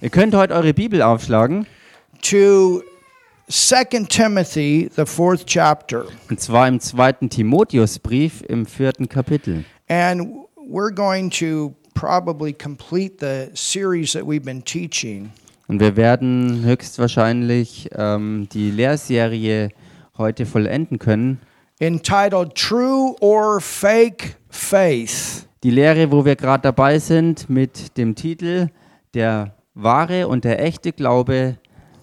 Ihr könnt heute eure Bibel aufschlagen. to 2 Timothy, the fourth chapter. Und zwar im zweiten Timotheusbrief im vierten Kapitel. And we're going to probably complete the series that we've been teaching. Und wir werden höchstwahrscheinlich ähm, die Lehrserie heute vollenden können. entitled True or Fake Faith. Die Lehre, wo wir gerade dabei sind, mit dem Titel Der wahre und der echte Glaube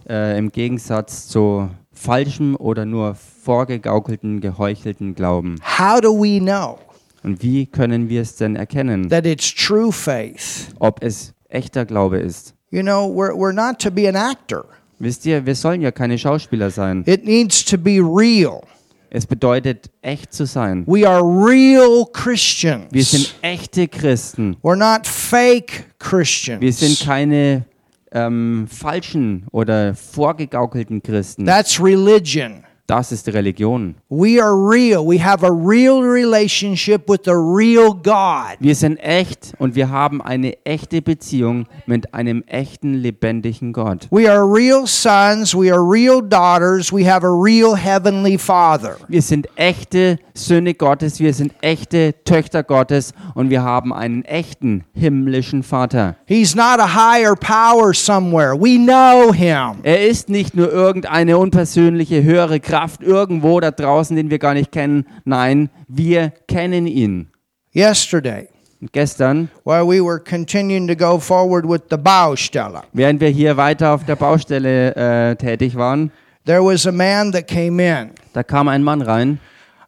äh, im Gegensatz zu falschem oder nur vorgegaukelten, geheuchelten Glauben. How do we know Und wie können wir es denn erkennen, that it's true faith? ob es echter Glaube ist? You know, we're, we're not to be an actor, Wisst ihr, wir sollen ja keine Schauspieler sein. it needs to be real. Es bedeutet, echt zu sein. We are real Christians. Wir sind echte Christen. We're not fake Christians. Wir sind keine ähm, falschen oder vorgegaukelten Christen. That's religion. Das ist Religion. We are real. We have a real relationship with the real God. Wir sind echt und wir haben eine echte Beziehung mit einem echten, lebendigen Gott. We are real sons. We are real daughters. We have a real heavenly Father. Wir sind echte Söhne Gottes, wir sind echte Töchter Gottes und wir haben einen echten himmlischen Vater. He's not a higher power somewhere. We know him. Er ist nicht nur irgendeine unpersönliche höhere Kraft irgendwo da draußen, den wir gar nicht kennen. Nein, wir kennen ihn. Yesterday, Und gestern, while we were continuing to go forward with the Baustelle, während wir hier weiter auf der Baustelle äh, tätig waren, there was a man that came in. da kam ein Mann rein.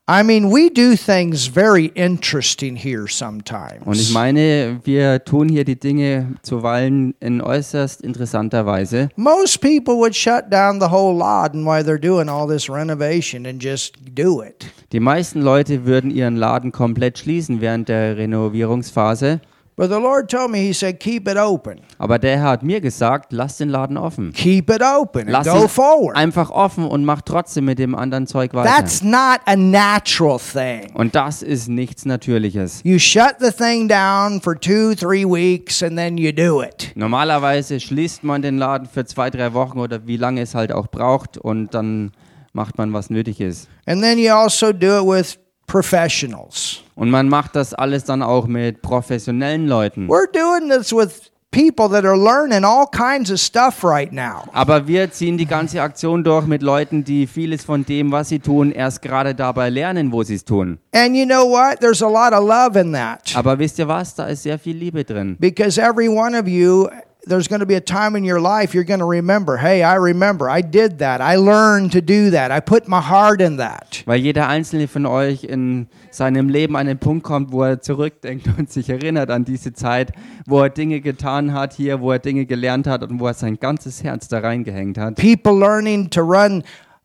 I mean, we do things very interesting here sometimes. Und ich meine, wir tun hier die Dinge zuweilen in äußerst interessanter Weise. Most people would shut down the whole lot and while they're doing all this renovation and just do it. Die meisten Leute würden ihren Laden komplett schließen während der Renovierungsphase. But the Lord told me, He said, keep it open. Aber der Herr hat mir gesagt, lass den Laden offen. Keep it open and Lass go ihn forward. einfach offen und mach trotzdem mit dem anderen Zeug weiter. That's not a natural thing. Und das ist nichts Natürliches. You shut the thing down for two, three weeks and then you do it. Normalerweise schließt man den Laden für zwei, drei Wochen oder wie lange es halt auch braucht und dann macht man, was nötig ist. And then you also do it with professionals. Und man macht das alles dann auch mit professionellen Leuten. We're doing this with people that are learning all kinds of stuff right now. Aber wir ziehen die ganze Aktion durch mit Leuten, die vieles von dem, was sie tun, erst gerade dabei lernen, wo sie es tun. And you know what? There's a lot of love in that. Aber wisst ihr was? Da ist sehr viel Liebe drin. Because every one of you, there's going to be a time in your life you're going to remember, hey, I remember, I did that. I learned to do that. I put my heart in that. Weil jeder einzelne von euch in seinem Leben an den Punkt kommt, wo er zurückdenkt und sich erinnert an diese Zeit, wo er Dinge getan hat hier, wo er Dinge gelernt hat und wo er sein ganzes Herz da reingehängt hat. People learning to run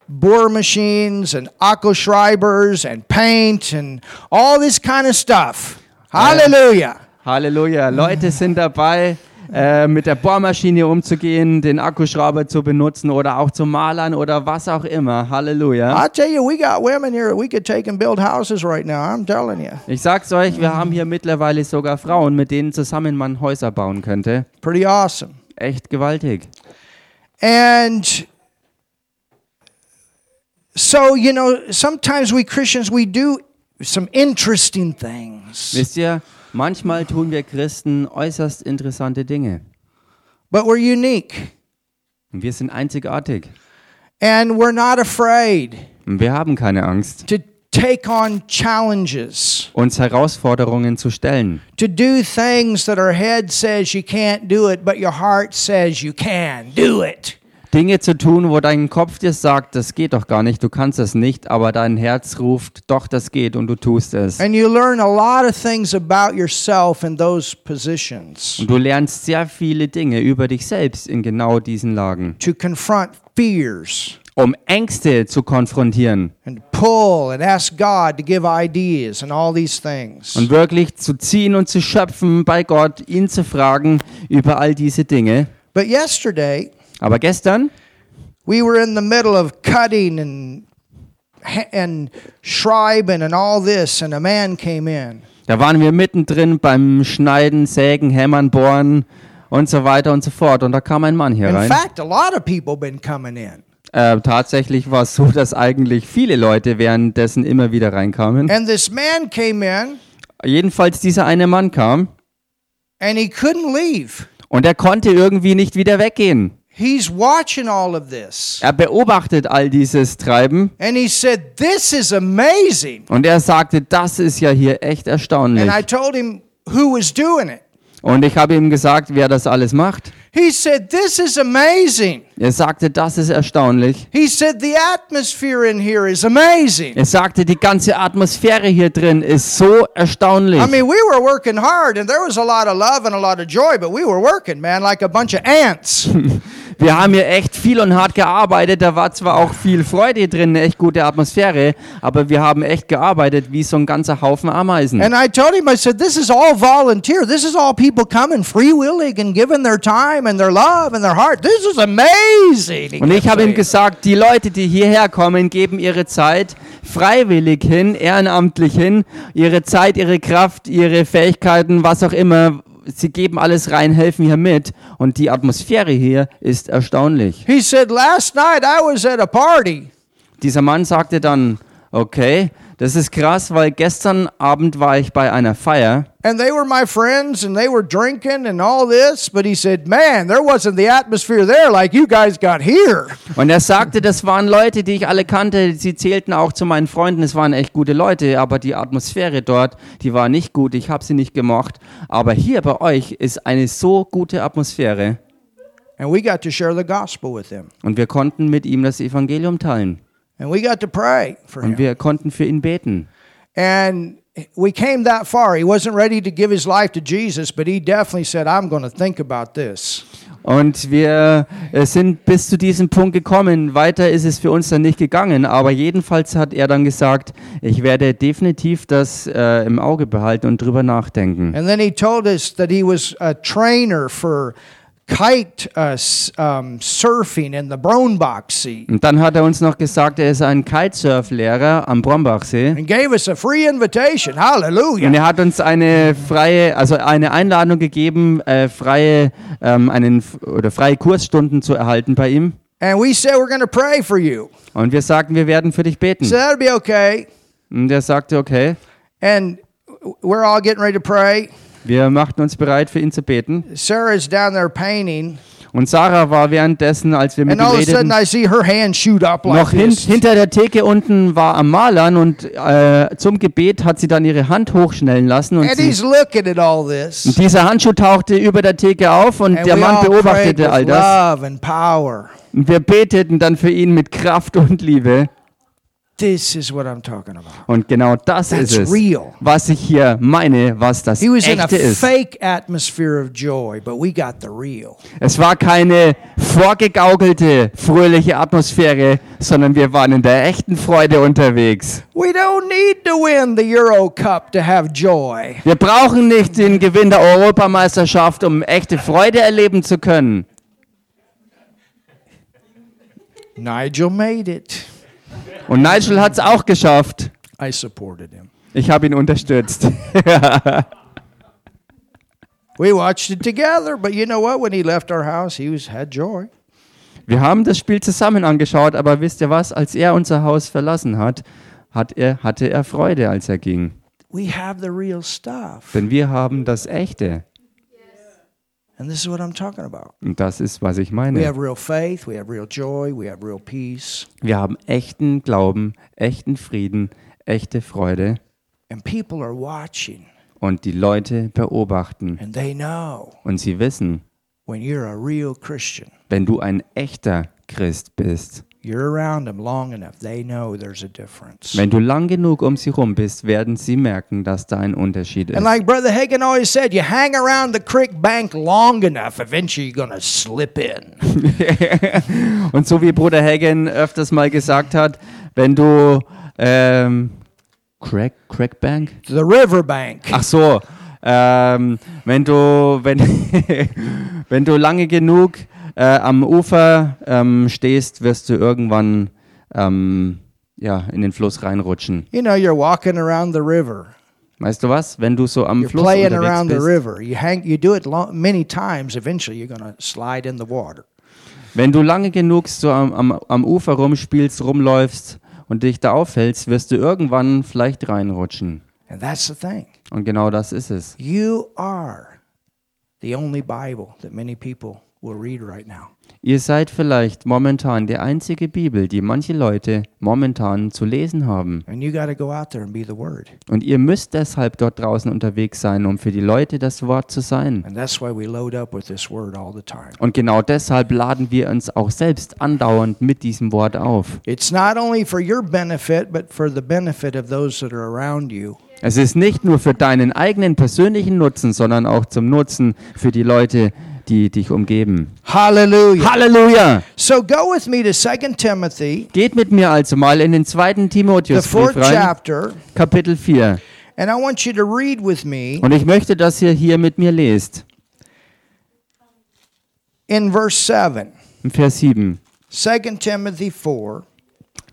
bore machines and Schreibers and paint and all this kind of stuff. Hallelujah. Halleluja. Leute sind dabei, äh, mit der Bohrmaschine umzugehen, den Akkuschrauber zu benutzen oder auch zu malern oder was auch immer. Halleluja. I tell you, we got women here we could take and build houses right now. I'm telling you. Ich sag's euch, wir haben hier mittlerweile sogar Frauen, mit denen zusammen man Häuser bauen könnte. Pretty awesome. Echt gewaltig. And so, you know, sometimes we Christians, we do some interesting things, Wisst ihr, manchmal tun wir Christen äußerst interessante Dinge. but we're unique Und wir sind einzigartig. and we're not afraid Und wir haben keine Angst, to take on challenges, uns Herausforderungen zu stellen. to do things that our head says you can't do it, but your heart says you can do it. Dinge zu tun, wo dein Kopf dir sagt, das geht doch gar nicht, du kannst es nicht, aber dein Herz ruft, doch, das geht und du tust es. And you learn a lot of things about yourself in those positions Und du lernst sehr viele Dinge über dich selbst in genau diesen Lagen, to confront fears um Ängste zu konfrontieren and pull and ask God to give ideas and all these things. und wirklich zu ziehen und zu schöpfen bei Gott, ihn zu fragen über all diese Dinge. But yesterday, Aber gestern we were in the middle of cutting and and schreiben and all this, and a man came in. Da waren wir mittendrin beim Schneiden, Sägen, Hämmern, Bohren und so weiter und so fort. Und da kam ein Mann hier In rein. fact, a lot of people been coming in. Äh, tatsächlich war es so, dass eigentlich viele Leute währenddessen immer wieder reinkamen. And this man came in Jedenfalls dieser eine Mann kam and he couldn't leave. und er konnte irgendwie nicht wieder weggehen. He's watching all of this. Er beobachtet all dieses Treiben And he said, This is amazing. und er sagte, das ist ja hier echt erstaunlich. And I told him who was doing it. Und ich habe ihm gesagt, wer das alles macht. He said, This is amazing. Er sagte, das ist erstaunlich. He said, The atmosphere in here is amazing. Er sagte, die ganze Atmosphäre hier drin ist so erstaunlich. I mean, we were working hard and there was a lot of love and a lot of joy, but we were working, man, like a bunch of ants. Wir haben hier echt viel und hart gearbeitet. Da war zwar auch viel Freude drin, eine echt gute Atmosphäre, aber wir haben echt gearbeitet wie so ein ganzer Haufen Ameisen. and I told him, I said, This is all volunteer. This is all people coming free willing and giving their time and their love and their heart. This is amazing. Und ich habe ihm gesagt, die Leute, die hierher kommen, geben ihre Zeit freiwillig hin, ehrenamtlich hin, ihre Zeit, ihre Kraft, ihre Fähigkeiten, was auch immer. Sie geben alles rein, helfen hier mit. Und die Atmosphäre hier ist erstaunlich. He said, Last night I was at a party. Dieser Mann sagte dann, okay, das ist krass, weil gestern Abend war ich bei einer Feier And they were my friends and they were drinking and all this. But he said, Man, there wasn't the atmosphere there like you guys got here. und er sagte, das waren Leute, die ich alle kannte, sie zählten auch zu meinen Freunden, es waren echt gute Leute, aber die Atmosphäre dort, die war nicht gut, ich habe sie nicht gemocht, aber hier bei euch ist eine so gute Atmosphäre And we got to share the gospel with them. und wir konnten mit ihm das Evangelium teilen And we got to pray for und him. wir konnten für ihn beten. And we came that far. He wasn't ready to give his life to Jesus, but he definitely said, I'm going to think about this. Und wir äh, sind bis zu diesem Punkt gekommen. Weiter ist es für uns dann nicht gegangen. Aber jedenfalls hat er dann gesagt, ich werde definitiv das äh, im Auge behalten und drüber nachdenken. And then he told us that he was a trainer for kite uh, s- um, surfing in the Brombach Sea Und dann hat er uns noch gesagt, er ist ein Kitesurf-Lehrer am Brombachsee. and gave us a free invitation. Hallelujah. Und er hat uns eine freie, also eine Einladung gegeben, äh, freie, ähm, einen, oder freie Kursstunden zu erhalten bei ihm. And we said, We're going to pray for you. Und wir sagten, wir werden für dich beten. So that'll be okay. Und er sagte, okay. And we're all getting ready to pray. Wir machten uns bereit, für ihn zu beten. Sarah's down there painting. Und Sarah war währenddessen, als wir mit ihm redeten, noch hin, hinter der Theke unten war am Malern und äh, zum Gebet hat sie dann ihre Hand hochschnellen lassen und, sie, und dieser Handschuh tauchte über der Theke auf und And der Mann beobachtete all das. Und wir beteten dann für ihn mit Kraft und Liebe. This is what I'm talking about. Und genau das That's ist es, real. was ich hier meine, was das He was in a Echte ist. fake atmosphere of joy, but we got the real. Es war keine vorgegaukelte, fröhliche Atmosphäre, sondern wir waren in der echten Freude unterwegs. We don't need to win the Euro Cup to have joy. Wir brauchen nicht den Gewinn der Europameisterschaft, um echte Freude erleben zu können. Nigel made it. Und Nigel hat es auch geschafft. I supported him. Ich habe ihn unterstützt. We watched it together, but you know what? When he left our house, he was had joy. Wir haben das Spiel zusammen angeschaut, aber wisst ihr was? Als er unser Haus verlassen hat, hat er, hatte er Freude, als er ging. We have the real stuff. Denn wir haben das Echte. And this is what I'm talking about. Und das ist, was ich We meine. have real faith, we have real joy, we have real peace. Wir haben echten Glauben, echten Frieden, echte Freude. And people are watching Und die Leute beobachten. and they know Und sie wissen, when you're a real Christian, wenn du ein echter Christ bist, you're around them long enough, they know there's a difference. wenn du lang genug um sie rum bist, werden sie merken, dass da ein Unterschied And ist. like Brother Hagen always said, you hang around the creek bank long enough, eventually you're to slip in. Und so wie Bruder Hagen öfters mal gesagt hat, wenn du ähm, Crack, Crackbank? The riverbank. Ach so, ähm, wenn du wenn, wenn du lange genug äh, am Ufer ähm, stehst, wirst du irgendwann ähm, ja, in den Fluss reinrutschen. You know, you're walking around the river Weißt du was? Wenn du so am You're Fluss playing around the bist, river. You hang. You do it lo- many times. Eventually, you're going to slide in the water. wenn du lange genug so am, am, am Ufer rumspielst, rumläufst und dich da aufhältst, wirst du irgendwann vielleicht reinrutschen. And that's the thing. Und genau das ist es. You are the only Bible that many people will read right now. Ihr seid vielleicht momentan die einzige Bibel, die manche Leute momentan zu lesen haben. And you got to go out there and be the Word. Und ihr müsst deshalb dort draußen unterwegs sein, um für die Leute das Wort zu sein. And that's why we load up with this Word all the time. Und genau deshalb laden wir uns auch selbst andauernd mit diesem Wort auf. It's not only for your benefit, but for the benefit of those that are around you. Es ist nicht nur für deinen eigenen persönlichen Nutzen, sondern auch zum Nutzen für die Leute, die dich umgeben. Hallelujah. Halleluja! So go with me to 2 Timothy, Geht mit mir also mal in den zweiten the Timotheusbrief rein, chapter, Kapitel 4. and I want you to read with me Und ich möchte, dass ihr hier mit mir lest, in verse 7. im Vers 7. 2 Timothy 4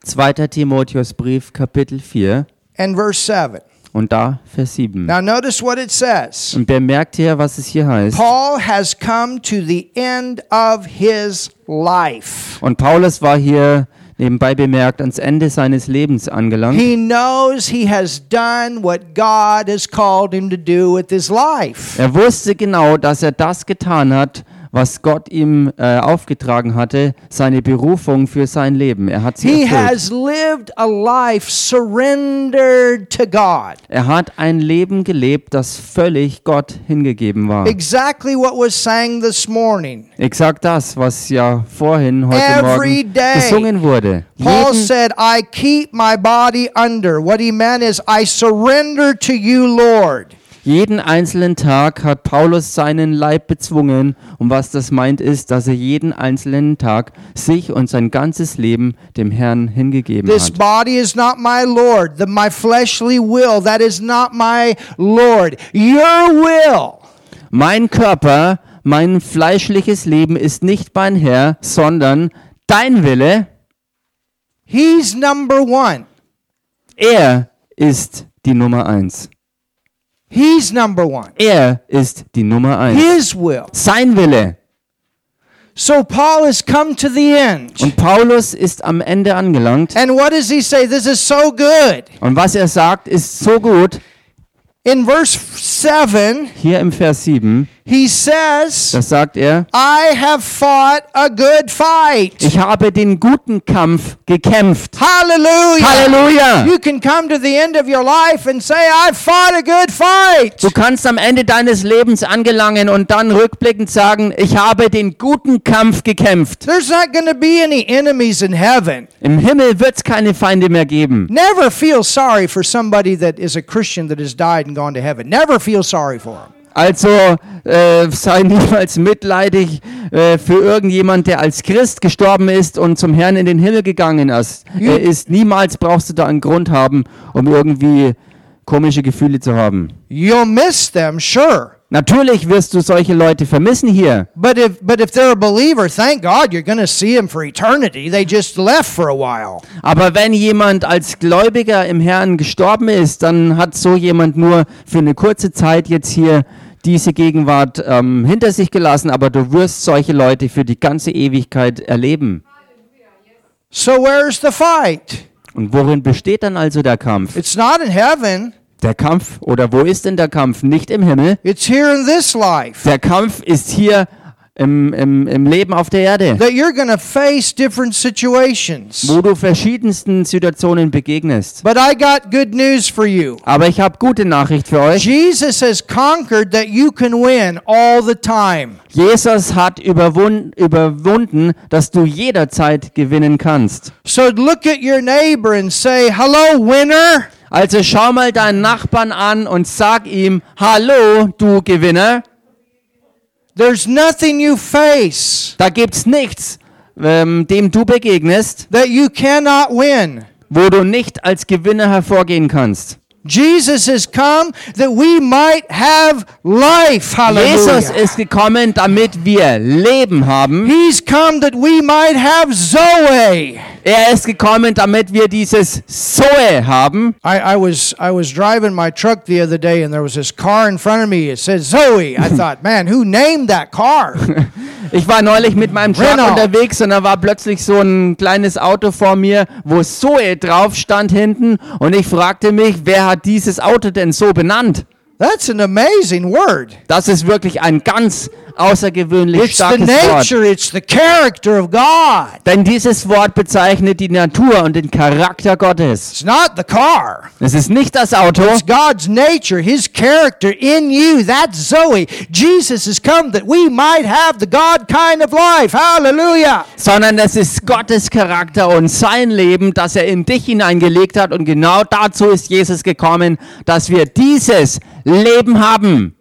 2. Timotheusbrief, Kapitel 4 and verse 7. und da Vers 7. Now notice what it says. Und bemerkt hier, was es hier heißt. Paul has come to the end of his life. Und Paulus war hier nebenbei bemerkt ans Ende seines Lebens angelangt. He knows he has done what God has called him to do with his life. Er wusste genau, dass er das getan hat, was Gott ihm äh, aufgetragen hatte, seine Berufung für sein Leben. Er hat sie He has lived a life surrendered to God. Er hat ein Leben gelebt, das völlig Gott hingegeben war. Exactly what was sang this morning. Exakt das, was ja vorhin heute Every Morgen day. gesungen wurde. Paul Jeden, said, I keep my body under. What he meant is, I surrender to you, Lord. Jeden einzelnen Tag hat Paulus seinen Leib bezwungen. Und was das meint, ist, dass er jeden einzelnen Tag sich und sein ganzes Leben dem Herrn hingegeben This hat. body is not my Lord. The, my fleshly will, that is not my Lord. Your will. Mein Körper, mein fleischliches Leben ist nicht mein Herr, sondern dein Wille. He's number one. Er ist die Nummer eins. He's number one. Er ist die Nummer eins. His will. Sein Wille. So Paul has come to the end. Und Paulus ist am Ende angelangt. And what does he say? This is so good. Und was er sagt, ist so gut. In verse 7, Hier im Vers 7, he says, da sagt er, I have fought a good fight. ich habe den guten Kampf gekämpft. Hallelujah. Halleluja! You can come to the end of your life and say, I fought a good fight. Du kannst am Ende deines Lebens angelangen und dann rückblickend sagen, ich habe den guten Kampf gekämpft. There's not going to be any enemies in heaven. Im Himmel wird es keine Feinde mehr geben. Never feel sorry for somebody that is a Christian that has died and gone to heaven. Never feel sorry for him. Also äh, sei niemals mitleidig äh, für irgendjemand, der als Christ gestorben ist und zum Herrn in den Himmel gegangen ist. Er ist niemals brauchst du da einen Grund haben, um irgendwie komische Gefühle zu haben. You'll miss them, sure. Natürlich wirst du solche Leute vermissen hier. But if but if they're a believer, thank God you're going to see them for eternity. They just left for a while. Aber wenn jemand als Gläubiger im Herrn gestorben ist, dann hat so jemand nur für eine kurze Zeit jetzt hier diese Gegenwart ähm, hinter sich gelassen, aber du wirst solche Leute für die ganze Ewigkeit erleben. So where's the fight? Und worin besteht dann also der Kampf? It's not in heaven. Der Kampf, oder wo ist denn der Kampf? Nicht im Himmel. It's here in this life. Der Kampf ist hier im, im, im Leben auf der Erde, That you're to face different situations. wo du verschiedensten Situationen begegnest. But I got good news for you. Aber ich habe gute Nachricht für euch. Jesus has conquered that you can win all the time. Jesus hat überwun überwunden, dass du jederzeit gewinnen kannst. So look at your neighbor and say, Hello, winner. Also schau mal deinen Nachbarn an und sag ihm, hallo, du Gewinner. There's nothing you face Da gibt's nichts, ähm, dem du begegnest, that you cannot win. wo du nicht als Gewinner hervorgehen kannst. Jesus has come that we might have life. Jesus Hallelujah. ist gekommen, damit wir Leben haben. He's come that we might have Zoe. Er ist gekommen, damit wir dieses Zoe haben. I, I was I was driving my truck the other day and there was this car in front of me. It said Zoe. I thought, man, who named that car? Ich war neulich mit meinem Truck Renault. unterwegs und da war plötzlich so ein kleines Auto vor mir, wo Zoe drauf stand hinten und ich fragte mich, wer hat dieses Auto denn so benannt? That's an amazing word. Das ist wirklich ein ganz außergewöhnlich It's the starkes Wort. nature, it's the character of God. Denn dieses Wort bezeichnet die Natur und den Charakter Gottes. It's not the car. Es ist nicht das Auto, It's God's nature, His character in you. That's Zoe. Jesus has come that we might have the God kind of life. Hallelujah. sondern es ist Gottes Charakter und sein Leben, das er in dich hineingelegt hat. Und genau dazu ist Jesus gekommen, dass wir dieses Leben haben.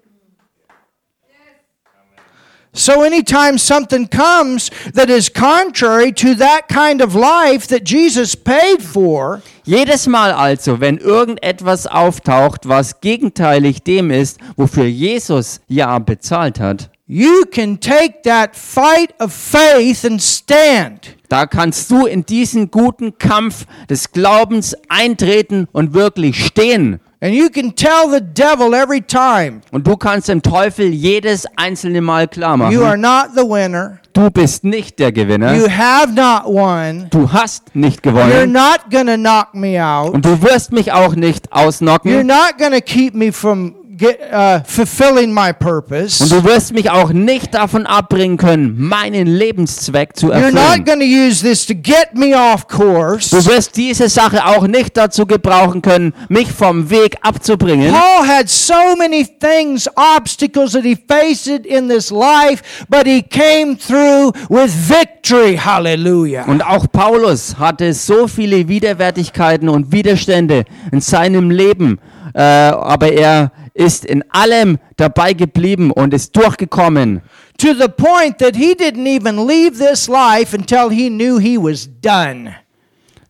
So, anytime something comes that is contrary to that kind of life that Jesus paid for, Jedes Mal also, wenn irgendetwas auftaucht, was gegenteilig dem ist, wofür Jesus ja bezahlt hat, you can take that fight of faith and stand. da kannst du in diesen guten Kampf des Glaubens eintreten und wirklich stehen. And you can tell the devil every time, Und du kannst dem Teufel jedes einzelne Mal klar you are machen, not the winner. du bist nicht der Gewinner, You have not won. du hast nicht You're gewonnen not going to knock me out. und du wirst mich auch nicht You're ausnocken not going to keep me from get, uh, fulfilling my und purpose. du wirst mich auch nicht davon abbringen können, meinen Lebenszweck zu You're not erfüllen. going to use this to get me off course. Du wirst diese Sache auch nicht dazu gebrauchen können, mich vom Weg abzubringen. Paul had so many things, obstacles that he faced in this life, but he came through with victory. Hallelujah. Und auch Paulus hatte so viele Widerwärtigkeiten und Widerstände in seinem Leben, äh, aber er ist in allem dabei geblieben und ist durchgekommen. To the point that he didn't even leave this life until he knew he was done.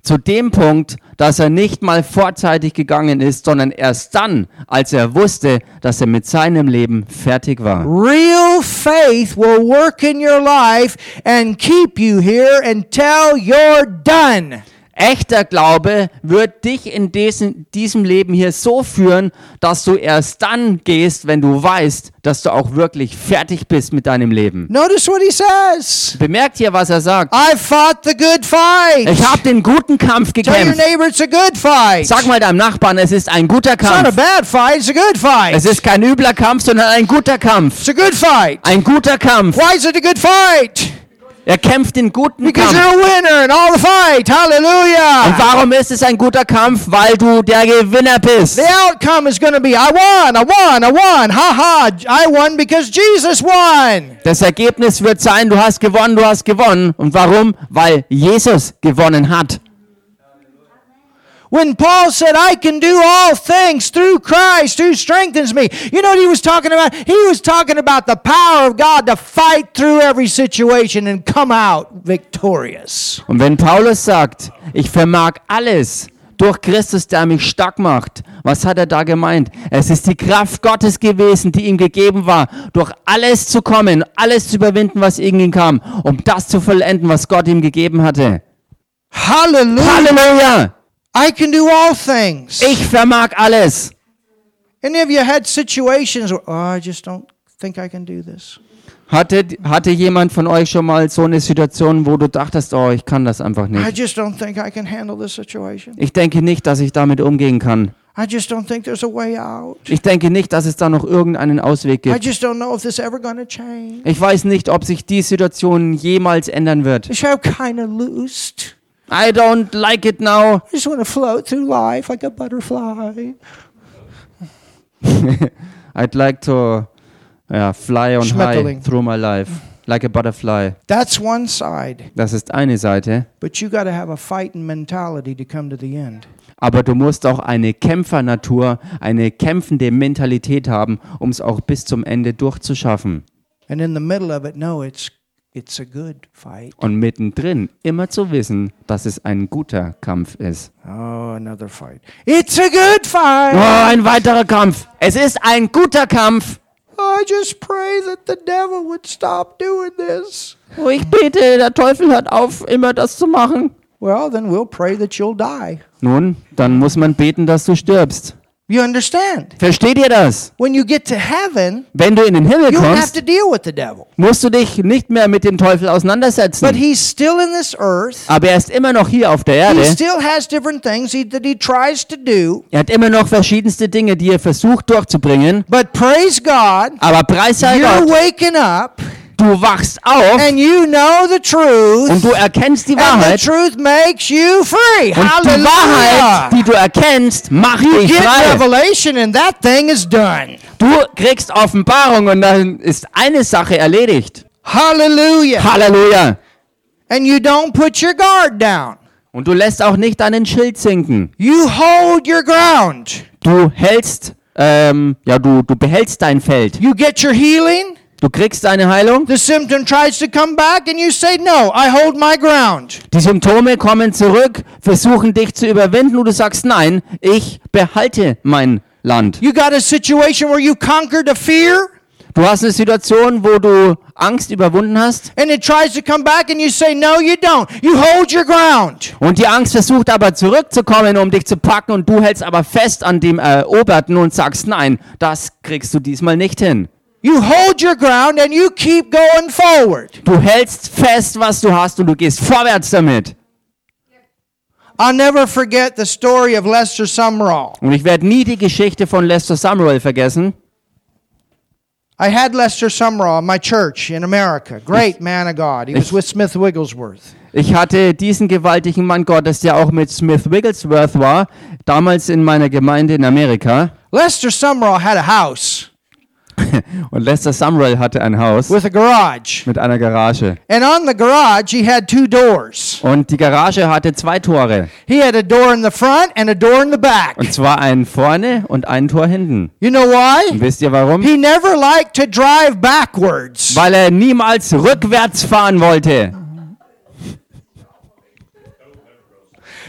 Zu dem Punkt, dass er nicht mal vorzeitig gegangen ist, sondern erst dann, als er wusste, dass er mit seinem Leben fertig war. Real faith will work in your life and keep you here until you're done. Echter Glaube wird dich in diesem, diesem Leben hier so führen, dass du erst dann gehst, wenn du weißt, dass du auch wirklich fertig bist mit deinem Leben. Notice what he says. Bemerkt hier, was er sagt. I fought the good fight. Ich habe den guten Kampf Tell your gekämpft. neighbor it's a good fight. Sag mal deinem Nachbarn, es ist ein guter It's not a Kampf. bad fight, it's a good fight. Es ist kein übler Kampf, sondern ein guter Kampf. It's a good fight. Ein guter Kampf. Why is it a good fight? Er kämpft den guten Because Kampf. you're a winner in all the fight. Und Hallelujah. warum ist es ein guter Kampf? Weil du der Gewinner bist. The outcome is going to be I won, I won, I won. Ha ha, I won because Jesus won. Das Ergebnis wird sein, du hast gewonnen, du hast gewonnen. Und warum? Weil Jesus gewonnen hat. When Paul said, I can do all things through Christ who strengthens me, you know what he was talking about? He was talking about the power of God to fight through every situation and come out victorious. Und wenn Paulus sagt, ich vermag alles durch Christus, der mich stark macht, was hat er da gemeint? Es ist die Kraft Gottes gewesen, die ihm gegeben war, durch alles zu kommen, alles zu überwinden, was irgendwie kam, um das zu vollenden, was Gott ihm gegeben hatte. Hallelujah. Halleluja! I can do all things. Ich vermag alles. Any of you had situations where, oh, I just don't think I can do this? Hatte, hatte jemand von euch schon mal so eine Situation, wo du dachtest, oh, ich kann das einfach I nicht? just don't think I can handle this situation. Ich denke nicht, dass ich damit umgehen kann. I just don't think there's a way out. Ich denke nicht, dass es da noch irgendeinen Ausweg I gibt. just don't know if this ever going to change. Ich weiß nicht, ob sich die Situation jemals ändern wird. Have kind of loosed. I don't like it now. I just want to float through life like a butterfly. I'd like to yeah, fly on high through my life, like a butterfly. That's one side. Das ist eine Seite. But you got to have a fighting mentality to come to the end. Aber du musst auch eine Kämpfernatur, eine kämpfende Mentalität haben, um es auch bis zum Ende durchzuschaffen. And in the middle of it, know it's it's a good fight. Und mittendrin immer zu wissen, dass es ein guter Kampf ist. Oh, another fight. It's a good fight. Oh, ein weiterer Kampf. Es ist ein guter Kampf. I just pray that the devil would stop doing this. Oh, ich bete, der Teufel hört auf, immer das zu machen. Well, then we'll pray that you'll die. Nun, dann muss man beten, dass du stirbst. You understand? Versteht ihr das? When you get to heaven, Wenn du in den Himmel you don't have kommst, to deal with the devil. musst du dich nicht mehr mit dem Teufel But auseinandersetzen. he's still in this earth. Aber er ist immer noch hier auf der He Erde. still has different things he, that he tries to do. Er hat immer noch verschiedenste Dinge, die er versucht durchzubringen. But praise God, Aber preis sei you're Gott, waking up du wachst auf and you know the truth. und du erkennst die And the Wahrheit. truth makes you free. Und die Hallelujah. Wahrheit, die du erkennst, macht You dich get frei. revelation and that thing is done. Du kriegst Offenbarung und dann ist eine Sache erledigt. Hallelujah. Halleluja. And you don't put your guard down. Und du lässt auch nicht deinen Schild sinken. You hold your ground. Du hältst, ähm, ja, du, du behältst dein Feld. You get your healing. Du kriegst deine Heilung. The symptom tries to come back and you say, No, I hold my ground. Die Symptome kommen zurück, versuchen dich zu überwinden und du sagst, nein, ich behalte mein Land. You got a situation where you conquered a fear Du hast eine Situation, wo du Angst überwunden hast and it tries to come back and you say, No, you don't. You hold your ground. und die Angst versucht aber zurückzukommen, um dich zu packen und du hältst aber fest an dem Eroberten und sagst, nein, das kriegst du diesmal nicht hin. You hold your ground and you keep going forward. Du hältst fest, was du hast und du gehst vorwärts damit. I'll never forget the story of Lester Sumrall. Und ich werde nie die Geschichte von Lester Sumrall vergessen. I had Lester Sumrall in my church in America. Great man of God. He was with Smith Wigglesworth. Ich hatte diesen gewaltigen Mann Gottes, der auch mit Smith Wigglesworth war, damals in meiner Gemeinde in Amerika. Lester Sumrall had a house Und Lester Sumrall hatte ein Haus with a garage. mit einer Garage. And on the garage, he had two doors. Und die Garage hatte zwei Tore. He had a door in the front and a door in the back. Und zwar einen vorne und ein Tor hinten. You know why? Und wisst ihr warum? He never liked to drive backwards. Weil er niemals rückwärts fahren wollte.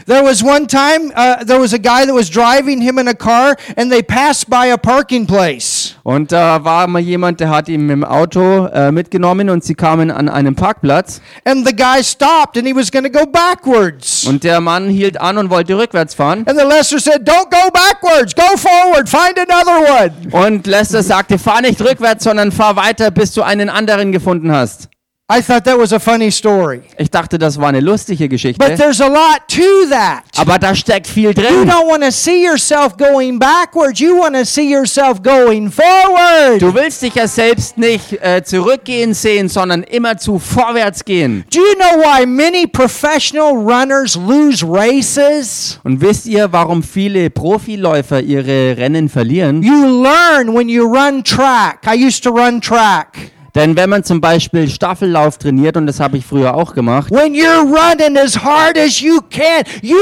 There was one time, uh, there was a guy that was driving him in a car and they passed by a parking place. Und da war mal jemand, der hat ihn dem Auto äh, mitgenommen und sie kamen an einem Parkplatz. And the guy stopped and he was going to go backwards. Und der Mann hielt an und wollte rückwärts fahren. And the Lester said, Don't go backwards, go forward, find another one. Und Lester sagte, fahr nicht rückwärts, sondern fahr weiter, bis du einen anderen gefunden hast. I thought that was a funny story. Ich dachte, das war eine lustige But Geschichte. there's a lot to that. Aber da steckt viel You drin. don't want to see yourself going backwards. You want to see yourself going forward. Du willst dich ja selbst nicht äh, zurückgehen sehen, sondern immer zu vorwärts gehen. Do you know why many professional runners lose races? Und wisst ihr, warum viele Profiläufer ihre Rennen verlieren? You learn when you run track. I used to run track. Denn wenn man zum Beispiel Staffellauf trainiert, und das habe ich früher auch gemacht, as as you can, you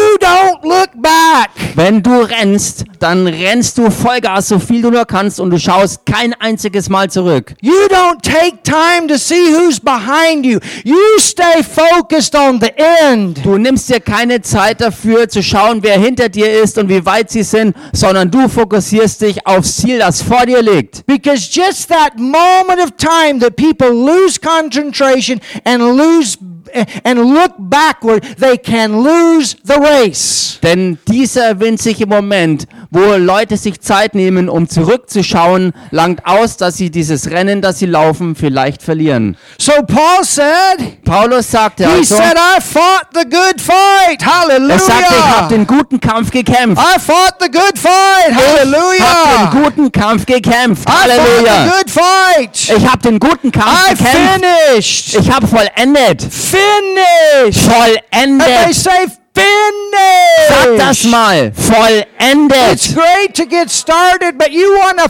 wenn du rennst, dann rennst du Vollgas, so viel du nur kannst, und du schaust kein einziges Mal zurück. You don't take time to see who's behind you. You stay focused on the end. Du nimmst dir keine Zeit dafür, zu schauen, wer hinter dir ist und wie weit sie sind, sondern du fokussierst dich aufs Ziel, das vor dir liegt. Because just that moment of time that people lose concentration and lose and look backward, they can lose the race. Denn dieser winzige Moment, wo Leute sich Zeit nehmen, um zurückzuschauen, langt aus, dass sie dieses Rennen, das sie laufen, vielleicht verlieren. So Paul said, Paulus sagte he also, said, I fought the good fight. er sagte, ich habe Hallelujah. den guten Kampf gekämpft. I fought the good fight. Ich habe den Hallelujah. guten Kampf gekämpft. I fought the Halleluja. good fight. Ich habe den guten Kampf I gekämpft. finished. Ich habe vollendet. Finished. And they Vollendet. Say, Sag das finish. mal. Vollendet. It's great to get started, but you want to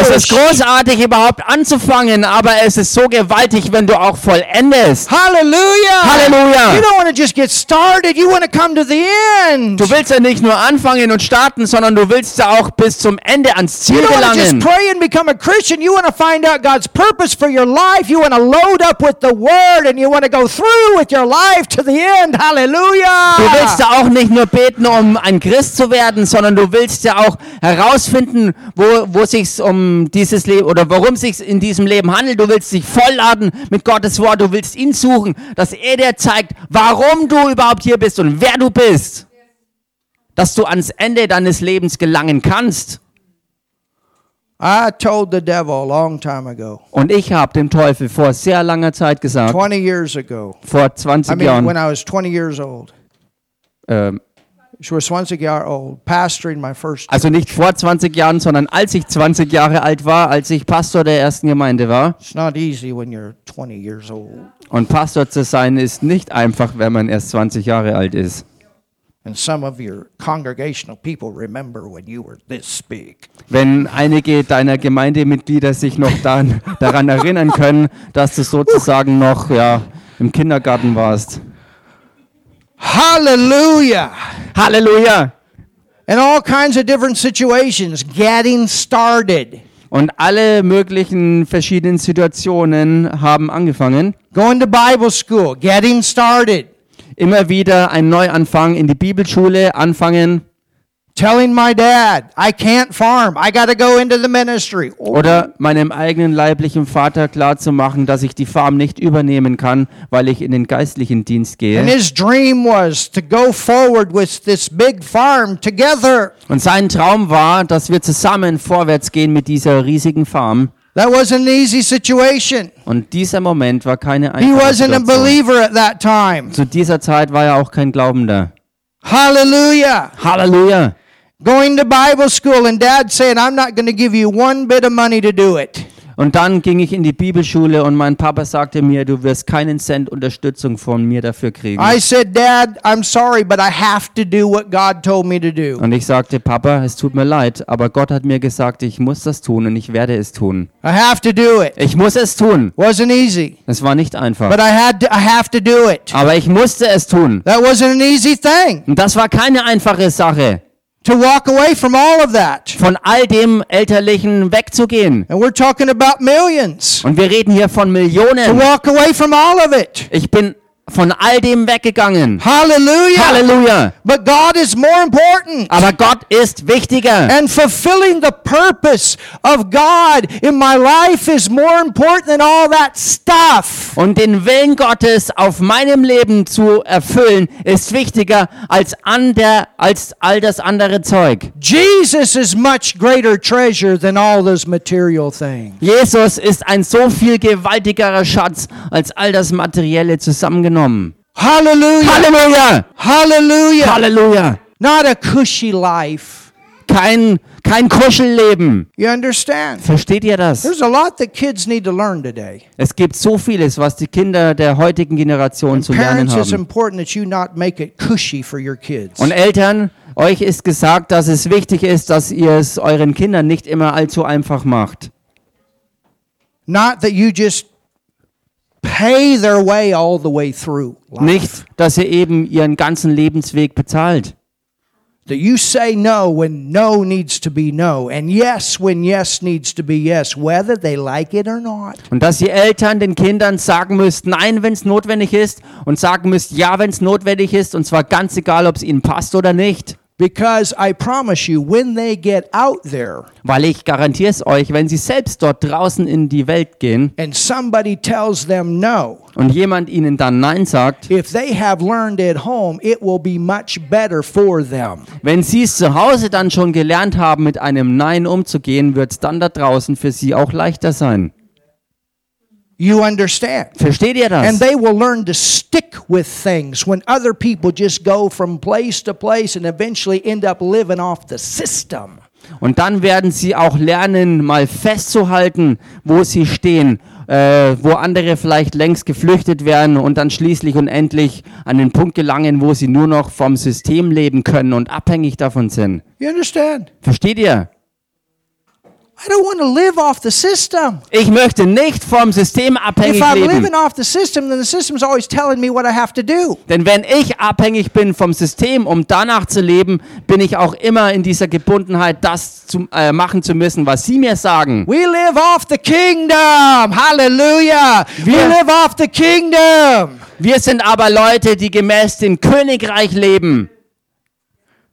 Es ist finish. großartig, überhaupt anzufangen, aber es ist so gewaltig, wenn du auch vollendest. Hallelujah. Halleluja. You don't want to just get started. You want to come to the end. Du willst ja nicht nur anfangen und starten, sondern du willst ja auch bis zum Ende ans You Ziel don't want to just gelangen. pray and become a Christian. You want to find out God's purpose for your life. You want to load up with the Word and you want to go through with your life to the end. Hallelujah. Du willst ja auch nicht nur beten, um ein Christ zu werden, sondern du willst ja auch herausfinden, wo, wo sich's um dieses Leben oder worum sich's in diesem Leben handelt. Du willst dich vollladen mit Gottes Wort. Du willst ihn suchen, dass er dir zeigt, warum du überhaupt hier bist und wer du bist. Dass du ans Ende deines Lebens gelangen kannst. I told the devil a long time ago, Und ich habe dem Teufel vor sehr langer Zeit gesagt, 20 years ago. vor I 20 mean, when Jahren, I was 20 years old. Ähm, I was 20 years old, pastoring my first. also nicht vor 20 Jahren, sondern als ich 20 Jahre alt war, als ich Pastor der ersten Gemeinde war. It's not easy when you're 20 years old. Und Pastor zu sein ist nicht einfach, wenn man erst 20 Jahre alt ist. And some of your congregational people remember when you were this big. Wenn einige deiner Gemeindemitglieder sich noch dann, daran erinnern können, dass du sozusagen noch ja, im Kindergarten warst. Hallelujah. Halleluja! In all kinds of different situations, getting started. Und alle möglichen verschiedenen Situationen haben angefangen. Going to Bible school, getting started. Immer wieder ein Neuanfang in die Bibelschule, anfangen. Telling my dad, I can't farm. I got to go into the ministry. Oder meinem eigenen leiblichen Vater klarzumachen, dass ich die Farm nicht übernehmen kann, weil ich in den geistlichen Dienst And gehe. his dream was to go forward with this big farm together. Und sein Traum war, dass wir zusammen vorwärts gehen mit dieser riesigen Farm. That wasn't an easy situation. Und dieser Moment war keine He einfache wasn't a Situation. believer at that time. Zu dieser Zeit war er auch kein Glaubender. Hallelujah. Halleluja! Going to Bible school and dad saying, I'm not going to give you one bit of money to do it. Und dann ging ich in die Bibelschule und mein Papa sagte mir, du wirst keinen Cent Unterstützung von mir dafür kriegen. I said, Dad, I'm sorry, but I have to do what God told me to do. Und ich sagte, Papa, es tut mir leid, aber Gott hat mir gesagt, ich muss das tun und ich werde es tun. I have to do it. Ich muss es tun. Wasn't easy, Es war nicht einfach. but I had to, I have to do it. Aber ich musste es tun. That wasn't an easy thing Und das war keine einfache Sache, to walk away from all of that. von all dem Elterlichen wegzugehen. And we're talking about millions. Und wir reden hier von To Millionen. walk away from all of it. Ich bin von all dem weggegangen. Hallelujah. Halleluja. But God is more important. Aber Gott ist wichtiger. And fulfilling the purpose of God in my life is more important than all that stuff. Und den Willen Gottes auf meinem Leben zu erfüllen, ist wichtiger als, an der, als all das andere Zeug. Jesus is much greater treasure than all those material things. Jesus ist ein so viel gewaltigerer Schatz als all das Materielle zusammengenommen. Hallelujah. Halleluja! Hallelujah. Halleluja! Not a cushy life. Kein, kein Kuschelleben. You understand? Versteht ihr das? There's a lot that kids need to learn today. Es gibt so vieles, was die Kinder der heutigen Generation zu lernen Parents, it's haben. important that you not make it cushy for your kids. Und Eltern, euch ist gesagt, dass es wichtig ist, dass ihr es euren Kindern nicht immer allzu einfach macht. Not that you just pay their way all the way through life. Nicht, dass ihr eben ihren ganzen Lebensweg bezahlt. That you say no when no needs to be no, and yes when yes needs to be yes, whether they like it or not. Und dass ihr Eltern den Kindern sagen müsst, nein, wenn es notwendig ist, und sagen müsst, ja, wenn es notwendig ist, und zwar ganz egal, ob es ihnen passt oder nicht. Because I promise you, when they get out there Weil ich garantiere es euch, wenn sie selbst dort draußen in die Welt gehen and somebody tells them no, und jemand ihnen dann Nein sagt, if they have learned at home, it will be much better for them. wenn sie es zu Hause dann schon gelernt haben, mit einem Nein umzugehen, wird es dann da draußen für sie auch leichter sein. You understand? Versteht ihr das? And they will learn to stick with things when other people just go from place to place and eventually end up living off the system. Und dann werden sie auch lernen, mal festzuhalten, wo sie stehen, äh, wo andere vielleicht längst geflüchtet wären und dann schließlich und endlich an den Punkt gelangen, wo sie nur noch vom System leben können und abhängig davon sind. You understand? Versteht ihr? I don't want to live off the system. Ich möchte nicht vom System If abhängig I'm leben. living off the system, then the system's always telling me what I have to do. Denn wenn ich abhängig bin vom System, um danach zu leben, bin ich auch immer in dieser Gebundenheit, das zu, äh, machen zu müssen, was sie mir sagen. We live off the kingdom. Hallelujah. We Wir- live off the kingdom. Wir sind aber Leute, die gemäß dem Königreich leben.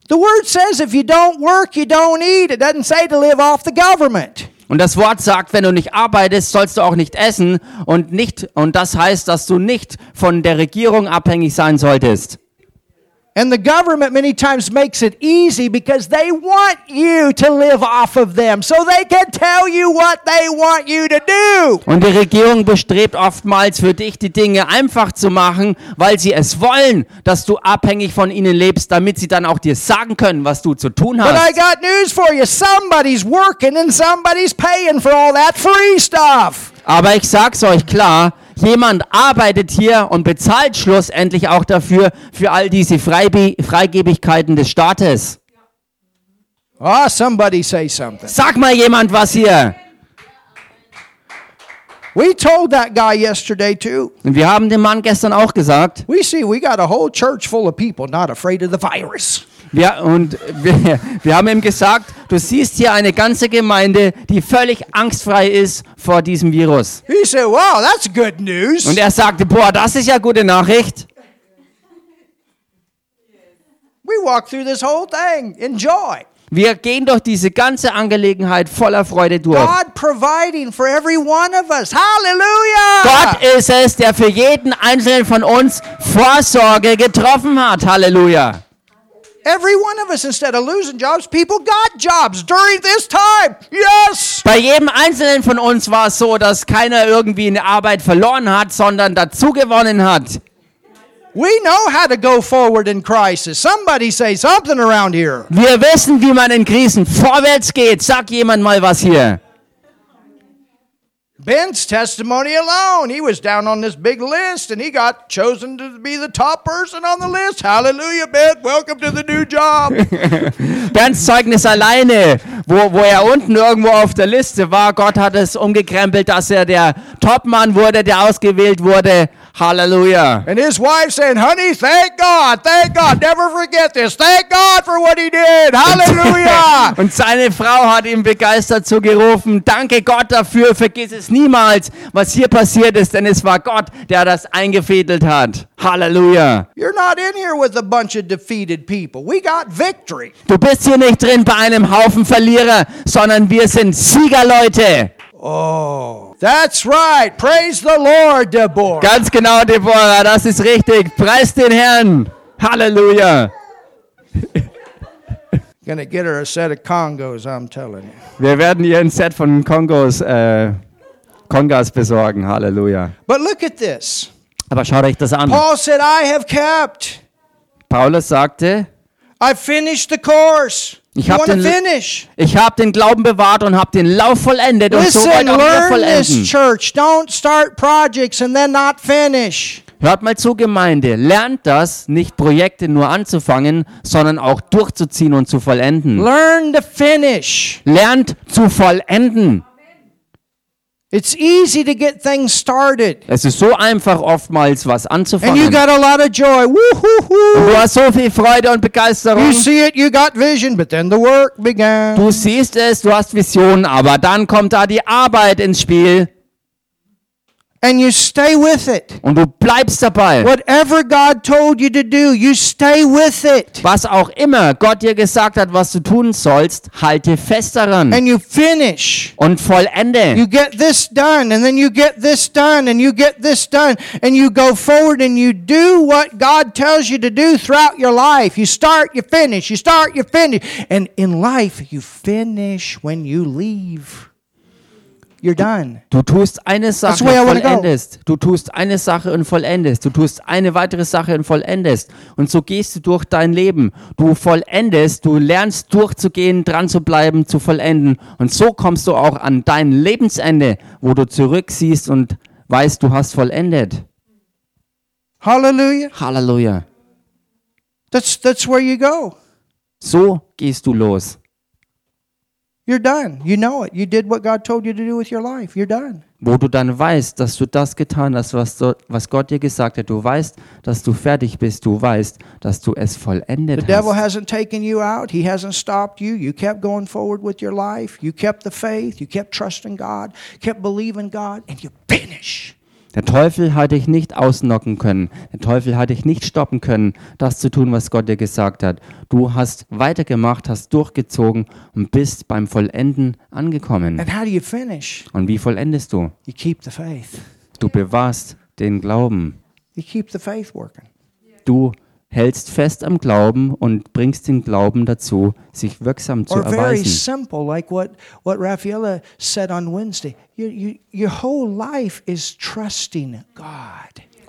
The word says if you don't work, you don't eat. It doesn't say to live off the government. Und das Wort sagt, wenn du nicht arbeitest, sollst du auch nicht essen und nicht und das heißt, dass du nicht von der Regierung abhängig sein solltest. And the government many times makes it easy because they want you to live off of them so they can tell you what they want you to do. Und die Regierung bestrebt oftmals für dich die Dinge einfach zu machen, weil sie es wollen, dass du abhängig von ihnen lebst, damit sie dann auch dir sagen können, was du zu tun But I hast. got news for you. Somebody's working and somebody's paying for all that free stuff. Aber ich sag's euch klar, jemand arbeitet hier und bezahlt schlussendlich auch dafür, für all diese Freibe Freigebigkeiten des Staates. Oh, somebody say something. Sag mal jemand was hier. We told that guy yesterday too. Und wir haben dem Mann gestern auch gesagt, We see we got a whole church full of people not afraid of the virus. Wir, und wir, wir haben ihm gesagt, du siehst hier eine ganze Gemeinde, die völlig angstfrei ist vor diesem Virus. He said, Wow, that's good news. Und er sagte, boah, das ist ja gute Nachricht. We walked through this whole thing in joy. Wir gehen durch diese ganze Angelegenheit voller Freude durch. God providing for every one of us. Hallelujah. Gott ist es, der für jeden einzelnen von uns Vorsorge getroffen hat. Halleluja. Every one of us, instead of losing jobs, people got jobs during this time. Yes. Bei jedem einzelnen von uns war es so, dass keiner irgendwie eine Arbeit verloren hat, sondern dazu gewonnen hat. We know how to go forward in crisis. Somebody say something around here. Wir wissen, wie man in Krisen vorwärts geht. Sag jemand mal was hier. Ben's testimony alone. He was down on this big list and he got chosen to be the top person on the list. Hallelujah, Ben. Welcome to the new job. Bens Zeugnis alleine, wo, wo er unten irgendwo auf der Liste war. Gott hat es umgekrempelt, dass er der Topmann wurde, der ausgewählt wurde. Halleluja. and his wife saying, Honey, thank God. Thank God. Never forget this. Thank God for what he did. Hallelujah. Und seine Frau hat ihm begeistert zugerufen, danke Gott dafür, vergiss es niemals, was hier passiert ist, denn es war Gott, der das eingefädelt hat. Halleluja. You're not in here with a bunch of defeated people. We got victory. Du bist hier nicht drin bei einem Haufen Verlierer, sondern wir sind Siegerleute. Oh, that's right. Praise the Lord, Deborah. Ganz genau, Deborah, das ist richtig. Preis den Herrn. Halleluja. Gonna get her a set of Congos, I'm telling you. Wir werden ihr ein Set von Kongos, äh, Kongas besorgen. Halleluja. But look at this. Aber schaut euch das an. Paul said, I have kept. Paulus sagte, I finished the course. Ich hab to den- ich habe den Glauben bewahrt und habe den Lauf vollendet und so Listen, wollt auch ihr learn this, vollenden. church. Don't start projects and then not finish. Hört mal zu, Gemeinde. Lernt das, nicht Projekte nur anzufangen, sondern auch durchzuziehen und zu vollenden. Learn to finish. Lernt zu vollenden. It's easy to get things started. Es ist so einfach, oftmals was And you anzufangen. got a lot of joy. Und Woo-hoo-hoo. du hast so viel Freude und Begeisterung. You see it, you got vision, but then the work began. Du siehst es, du hast Visionen, aber dann kommt da die Arbeit ins Spiel And you stay with it. und du bleibst dabei. Whatever God told you to do, you stay with it. Was auch immer Gott dir gesagt hat, was du tun sollst, halte fest daran And you finish. und vollende. You get this done, and then you get this done, and you get this done, and you go forward and you do what God tells you to do throughout your life. You start, you finish, you start, you finish. And in life, you finish when you leave. You're done. Du tust eine Sache und vollendest. Du tust eine Sache und vollendest. Du tust eine weitere Sache und vollendest. Und so gehst du durch dein Leben. Du vollendest, du lernst durchzugehen, dran zu bleiben, zu vollenden. Und so kommst du auch an dein Lebensende, wo du zurücksiehst und weißt, du hast vollendet. Hallelujah. Halleluja. That's that's where you go. So gehst du los. You're done. You know it. You did what God told you to do with your life. You're done. Wo du dann weißt, dass du das getan hast, was, so- was Gott dir gesagt hat. Du weißt, dass du fertig bist. Du weißt, dass du es vollendet The devil hast. hasn't taken you out. He hasn't stopped you. You kept going forward with your life. You kept the faith. You kept trusting God. Kept believing God, and you finish. Der Teufel hat dich nicht ausnocken können. Der Teufel hat dich nicht stoppen können, das zu tun, was Gott dir gesagt hat. Du hast weitergemacht, hast durchgezogen und bist beim Vollenden angekommen. And how do you finish? Und wie vollendest du? You keep the faith. Du bewahrst den Glauben. You keep the faith working. Du hältst fest am Glauben und bringst den Glauben dazu, sich wirksam zu Or very erweisen. simple, like what, what Raffaella said on Wednesday. You, you, your whole life is trusting God.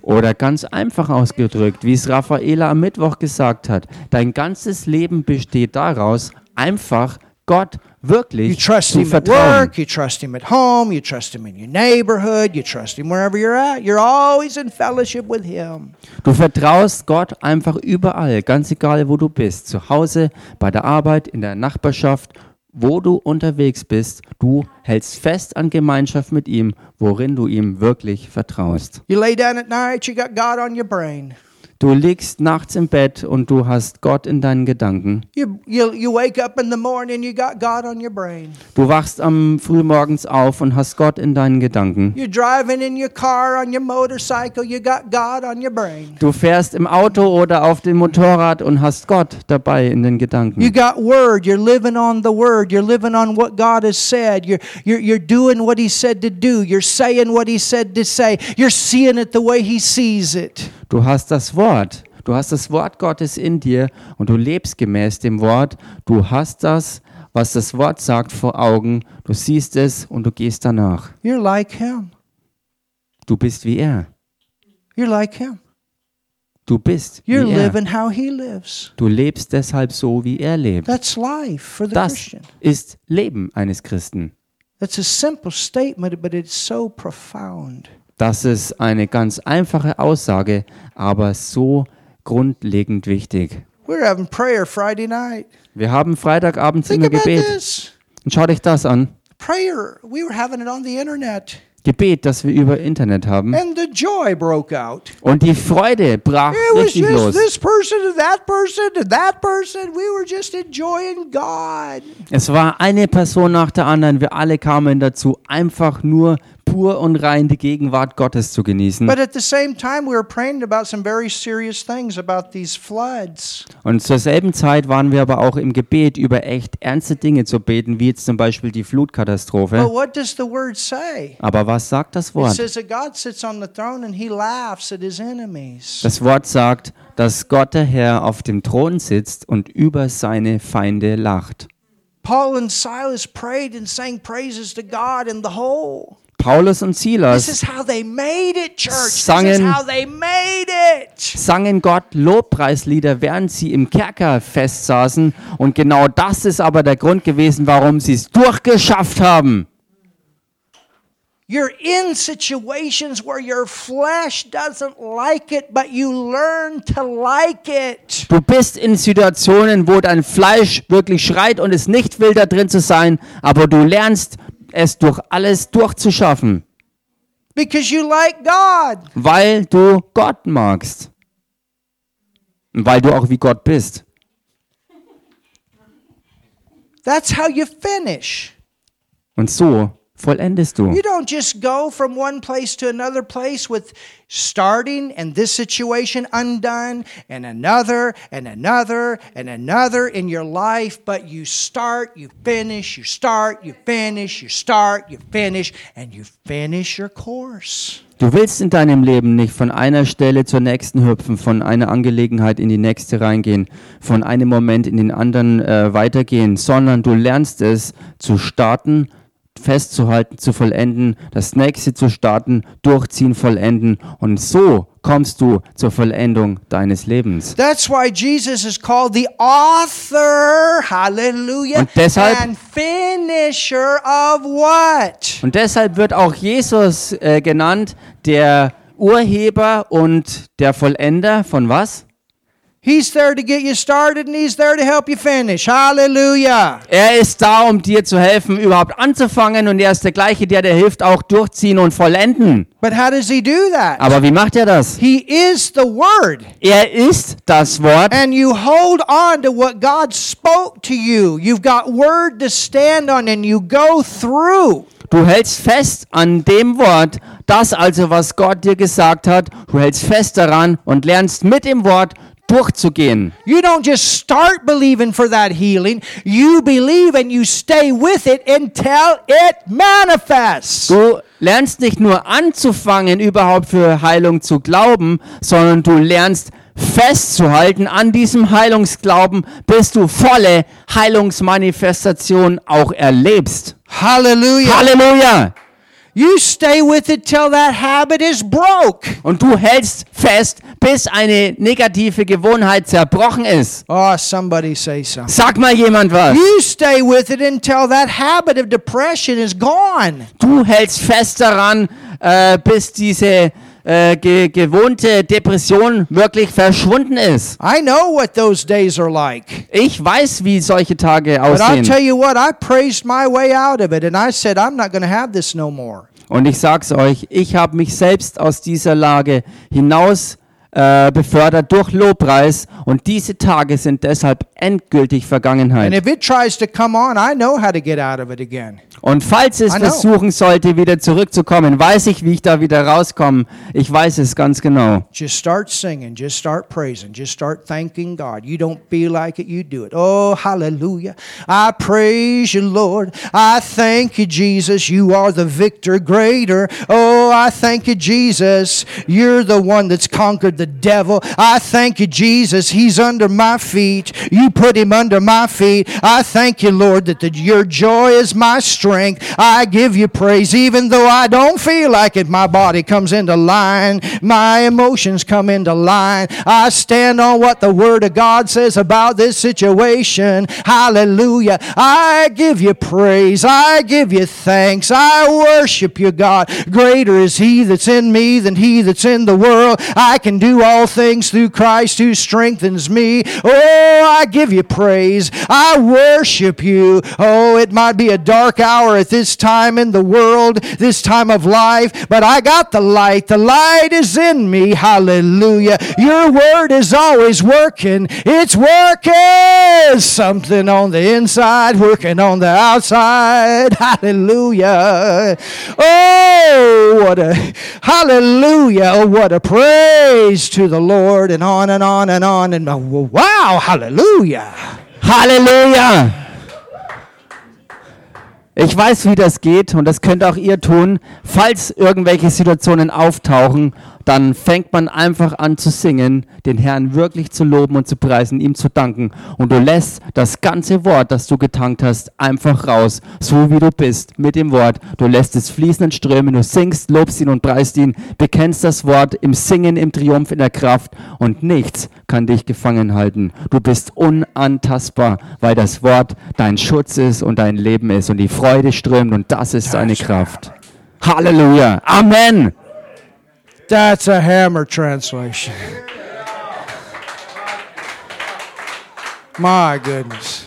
Oder ganz einfach ausgedrückt, wie es Raffaela am Mittwoch gesagt hat, dein ganzes Leben besteht daraus, einfach Gott You wirklich trust zu him at vertrauen. work, you trust him at home, you trust him in your neighborhood, you trust him wherever you're at. You're always in fellowship with him. Du vertraust Gott einfach überall, ganz egal wo du bist, zu Hause, bei der Arbeit, in der Nachbarschaft, wo du unterwegs bist. Du hältst fest an Gemeinschaft mit ihm, worin du ihm wirklich vertraust. You lay down at night, you got God on your brain. Du liegst nachts im Bett und du hast Gott in deinen Gedanken. You, you, you wake up in the morning, you got God on your brain. Du wachst am Frühmorgens auf und hast Gott in deinen Gedanken. You're driving in your car, on your motorcycle, you got God on your brain. Du fährst im Auto oder auf dem Motorrad und hast Gott dabei in den You Gedanken. got word. You're living on the word. You're living on what God has said. You're, you're, you're doing what He said to do. You're saying what He said to say. You're seeing it the way He sees it. Du hast das Wort. Du hast das Wort Gottes in dir und du lebst gemäß dem Wort. Du hast das, was das Wort sagt, vor Augen. Du siehst es und du gehst danach. You're like Him. Du bist wie er. You're like Him. Du bist You're wie er. living how He lives. Du lebst deshalb so, wie er lebt. That's life for the Das Christian. ist Leben eines Christen. That's a simple statement, but it's so profound. Das ist eine ganz einfache Aussage, aber so grundlegend wichtig. Wir haben Freitagabends Think immer Gebet. Und schau dich das an. Prayer. We were having it on the internet. Gebet, das wir über Internet haben. And the joy broke out. Und die Freude brach richtig los. Es war eine Person nach der anderen. Wir alle kamen dazu, einfach nur pur und rein die Gegenwart Gottes zu genießen. But at the same time, we were praying about some very serious things about these floods. Und zur selben Zeit waren wir aber auch im Gebet über echt ernste Dinge zu beten, wie jetzt zum Beispiel die But Flutkatastrophe. what does the word say? Aber was sagt das It Wort? says that God sits on the throne and he laughs at his enemies. Das Wort sagt, dass Gott der Herr auf dem Thron sitzt und über seine Feinde lacht. Paul and Silas prayed and sang praises to God in the whole. Paulus und Silas is how they made it, church. This is Sangen- sangen Gott Lobpreislieder, während sie im Kerker festsaßen. Und genau das ist aber der Grund gewesen, warum sie es durchgeschafft haben. You're in situations where your flesh doesn't like it, but you learn to like it. Du bist in Situationen, wo dein Fleisch wirklich schreit und es nicht will, da drin zu sein, aber du lernst es durch alles durchzuschaffen, Because you like God. weil du Gott magst. Und weil du auch wie Gott bist. That's how you finish. Und so vollendest du. You don't just go from one place to another place with starting and this situation undone and another and another and another in your life, but you start, you finish, you start, you finish, you start, you finish, and you finish your course. Du willst in deinem Leben nicht von einer Stelle zur nächsten hüpfen, von einer Angelegenheit in die nächste reingehen, von einem Moment in den anderen äh, weitergehen, sondern du lernst es zu starten, festzuhalten, zu vollenden, das nächste zu starten, durchziehen, vollenden. Und so kommst du zur Vollendung deines Lebens. That's why Jesus is called the author, hallelujah, Und deshalb- and finisher of what? Und deshalb wird auch Jesus äh, genannt, der Urheber und der Vollender von was? He's there to get you started and he's there to help you finish. Hallelujah. Er ist da, um dir zu helfen, überhaupt anzufangen und er ist der gleiche, der dir hilft, auch durchziehen und vollenden. But how does he do that? Aber wie macht er das? He is the Word. Er ist das Wort And you hold on to what God spoke to you. You've got Word to stand on and you go through. Du hältst fest an dem Wort, das also, was Gott dir gesagt hat. Du hältst fest daran und lernst mit dem Wort durchzugehen. You don't just start believing for that healing. You believe and you stay with it until it manifests. Du lernst nicht nur anzufangen, überhaupt für Heilung zu glauben, sondern du lernst festzuhalten an diesem Heilungsglauben, bis du volle Heilungsmanifestation auch erlebst. Hallelujah. Halleluja! You stay with it till that habit is broke. Und du hältst fest, bis eine negative Gewohnheit zerbrochen ist. Oh, somebody say something. Sag mal jemand was. You stay with it until that habit of depression is gone. Du hältst fest daran, äh, bis diese äh, ge gewohnte Depression wirklich verschwunden ist. I know what those days are like. Ich weiß, wie solche Tage But I'll tell aussehen. you what, I praised my way out of it and I said, I'm not going to have this no more. Und ich sag's euch, ich habe mich selbst aus dieser Lage hinaus äh, befördert durch Lobpreis und diese Tage sind deshalb endgültig Vergangenheit. on. Und falls es versuchen sollte, wieder zurückzukommen, weiß ich, wie ich da wieder rauskomme. Ich weiß es ganz genau. Just start singing, just start praising, just start thanking God. You don't feel like it, you do it. Oh, hallelujah. I praise you, Lord. I thank you, Jesus. You are the victor greater. Oh, Oh, I thank you, Jesus. You're the one that's conquered the devil. I thank you, Jesus. He's under my feet. You put him under my feet. I thank you, Lord, that the, your joy is my strength. I give you praise, even though I don't feel like it. My body comes into line. My emotions come into line. I stand on what the Word of God says about this situation. Hallelujah. I give you praise. I give you thanks. I worship you, God. Greater is He that's in me than He that's in the world. I can do all things through Christ who strengthens me. Oh, I give you praise. I worship you. Oh, it might be a dark hour at this time in the world, this time of life, but I got the light. The light is in me. Hallelujah. Your word is always working. It's working something on the inside, working on the outside. Hallelujah. Oh, a hallelujah. Oh, what a praise to the Lord, and on and on and on. And wow, hallelujah. Halleluja! Ich weiß, wie das geht und das könnt auch ihr tun. Falls irgendwelche Situationen auftauchen, dann fängt man einfach an zu singen, den Herrn wirklich zu loben und zu preisen, ihm zu danken. Und du lässt das ganze Wort, das du getankt hast, einfach raus, so wie du bist, mit dem Wort. Du lässt es fließen und strömen, du singst, lobst ihn und preist ihn, bekennst das Wort im Singen, im Triumph, in der Kraft und nichts kann dich gefangen halten. Du bist unantastbar, weil das Wort dein Schutz ist und dein Leben ist und die Freude strömt und das ist seine Kraft. Halleluja. Amen. That's a hammer translation. My goodness.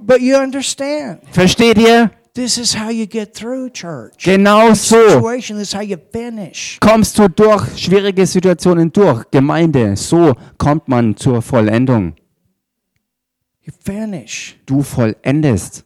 But you understand, Versteht ihr? this is how you get through church. Genau so Situation, this is how you finish. kommst du durch schwierige Situationen durch. Gemeinde, so kommt man zur Vollendung. Du vollendest.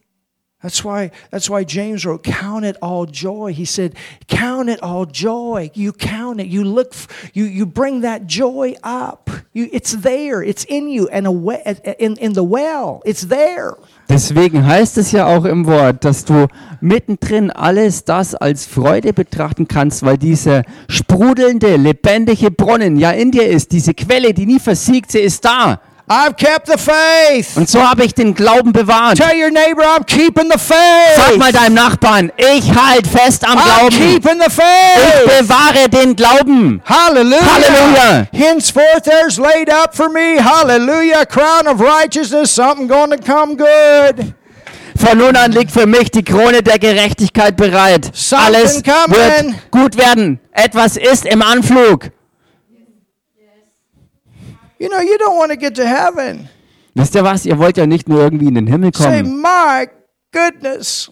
That's why that's why James wrote, Count it all joy. He said, Count it all joy. You count it. You look you you bring that joy up. You it's there. It's in you and we- in, in the well. It's there. Deswegen heißt es ja auch im Wort, dass du mittendrin alles das als Freude betrachten kannst, weil dieser sprudelnde, lebendige Brunnen ja in dir ist. Diese Quelle, die nie versiegt, sie ist da. I've kept the faith. Und so habe ich den Glauben bewahrt. Tell your neighbor, I'm keeping the Sag faith. mal deinem Nachbarn, ich halte fest am I'm Glauben. keeping the Ich faith. bewahre den Glauben. Hallelujah. Hallelujah. Henceforth there's laid up for me, hallelujah, crown of righteousness, something going to come good. Von nun an liegt für mich die Krone der Gerechtigkeit bereit. Something Alles coming. wird gut werden. Etwas ist im Anflug. You know, you don't want to get to heaven. Wisst ihr was? Ihr wollt ja nicht nur irgendwie in den Himmel Say, kommen, my goodness,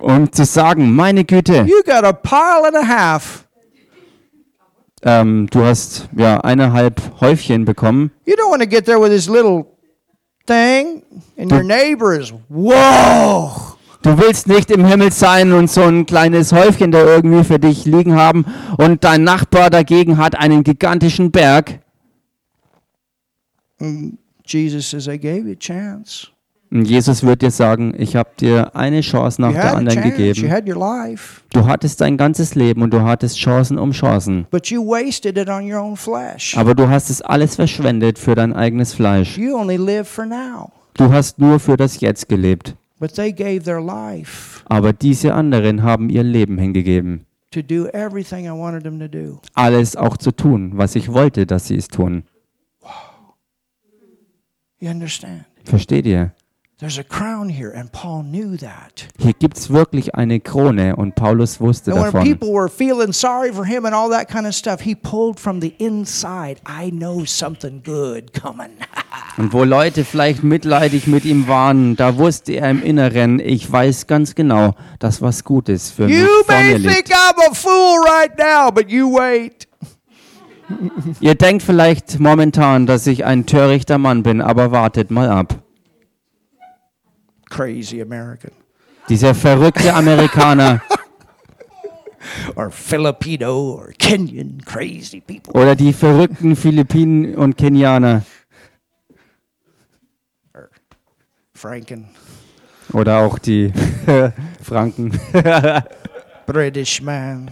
um zu sagen, meine Güte, you got a pile and a half. ähm, du hast ja eineinhalb Häufchen bekommen. You don't want to get there with this little thing, and your neighbor is, whoa. Du willst nicht im Himmel sein und so ein kleines Häufchen da irgendwie für dich liegen haben und dein Nachbar dagegen hat einen gigantischen Berg. Jesus says, I gave you a chance. Und Jesus wird dir sagen, ich habe dir eine Chance nach You der anderen gegeben. Du hattest dein ganzes Leben und du hattest Chancen um Chancen. but you wasted it on your own flesh. Aber du hast es alles verschwendet für dein eigenes Fleisch. You only live for now. Du hast nur für das Jetzt gelebt. But they gave their life Aber diese anderen haben ihr Leben hingegeben. to do everything I wanted them to do. Alles auch zu tun, was ich wollte, dass sie es tun. You understand? Versteht ihr? There's a crown here, and Paul knew that. Hier gibt es wirklich eine Krone und Paulus wusste And when davon. people were feeling sorry for him and all that kind of stuff, he pulled from the inside. I know something good coming. Und wo Leute vielleicht mitleidig mit ihm waren, da wusste er im Inneren, ich weiß ganz genau, dass was Gutes für mich you vor mir may think liegt. I'm a fool right now, but you wait. Ihr denkt vielleicht momentan, dass ich ein törichter Mann bin, aber wartet mal ab. Crazy American. Dieser verrückte Amerikaner. Or Filipino or Kenyan crazy people. oder die verrückten Philippinen und Kenianer. Franken, oder auch die Franken British man,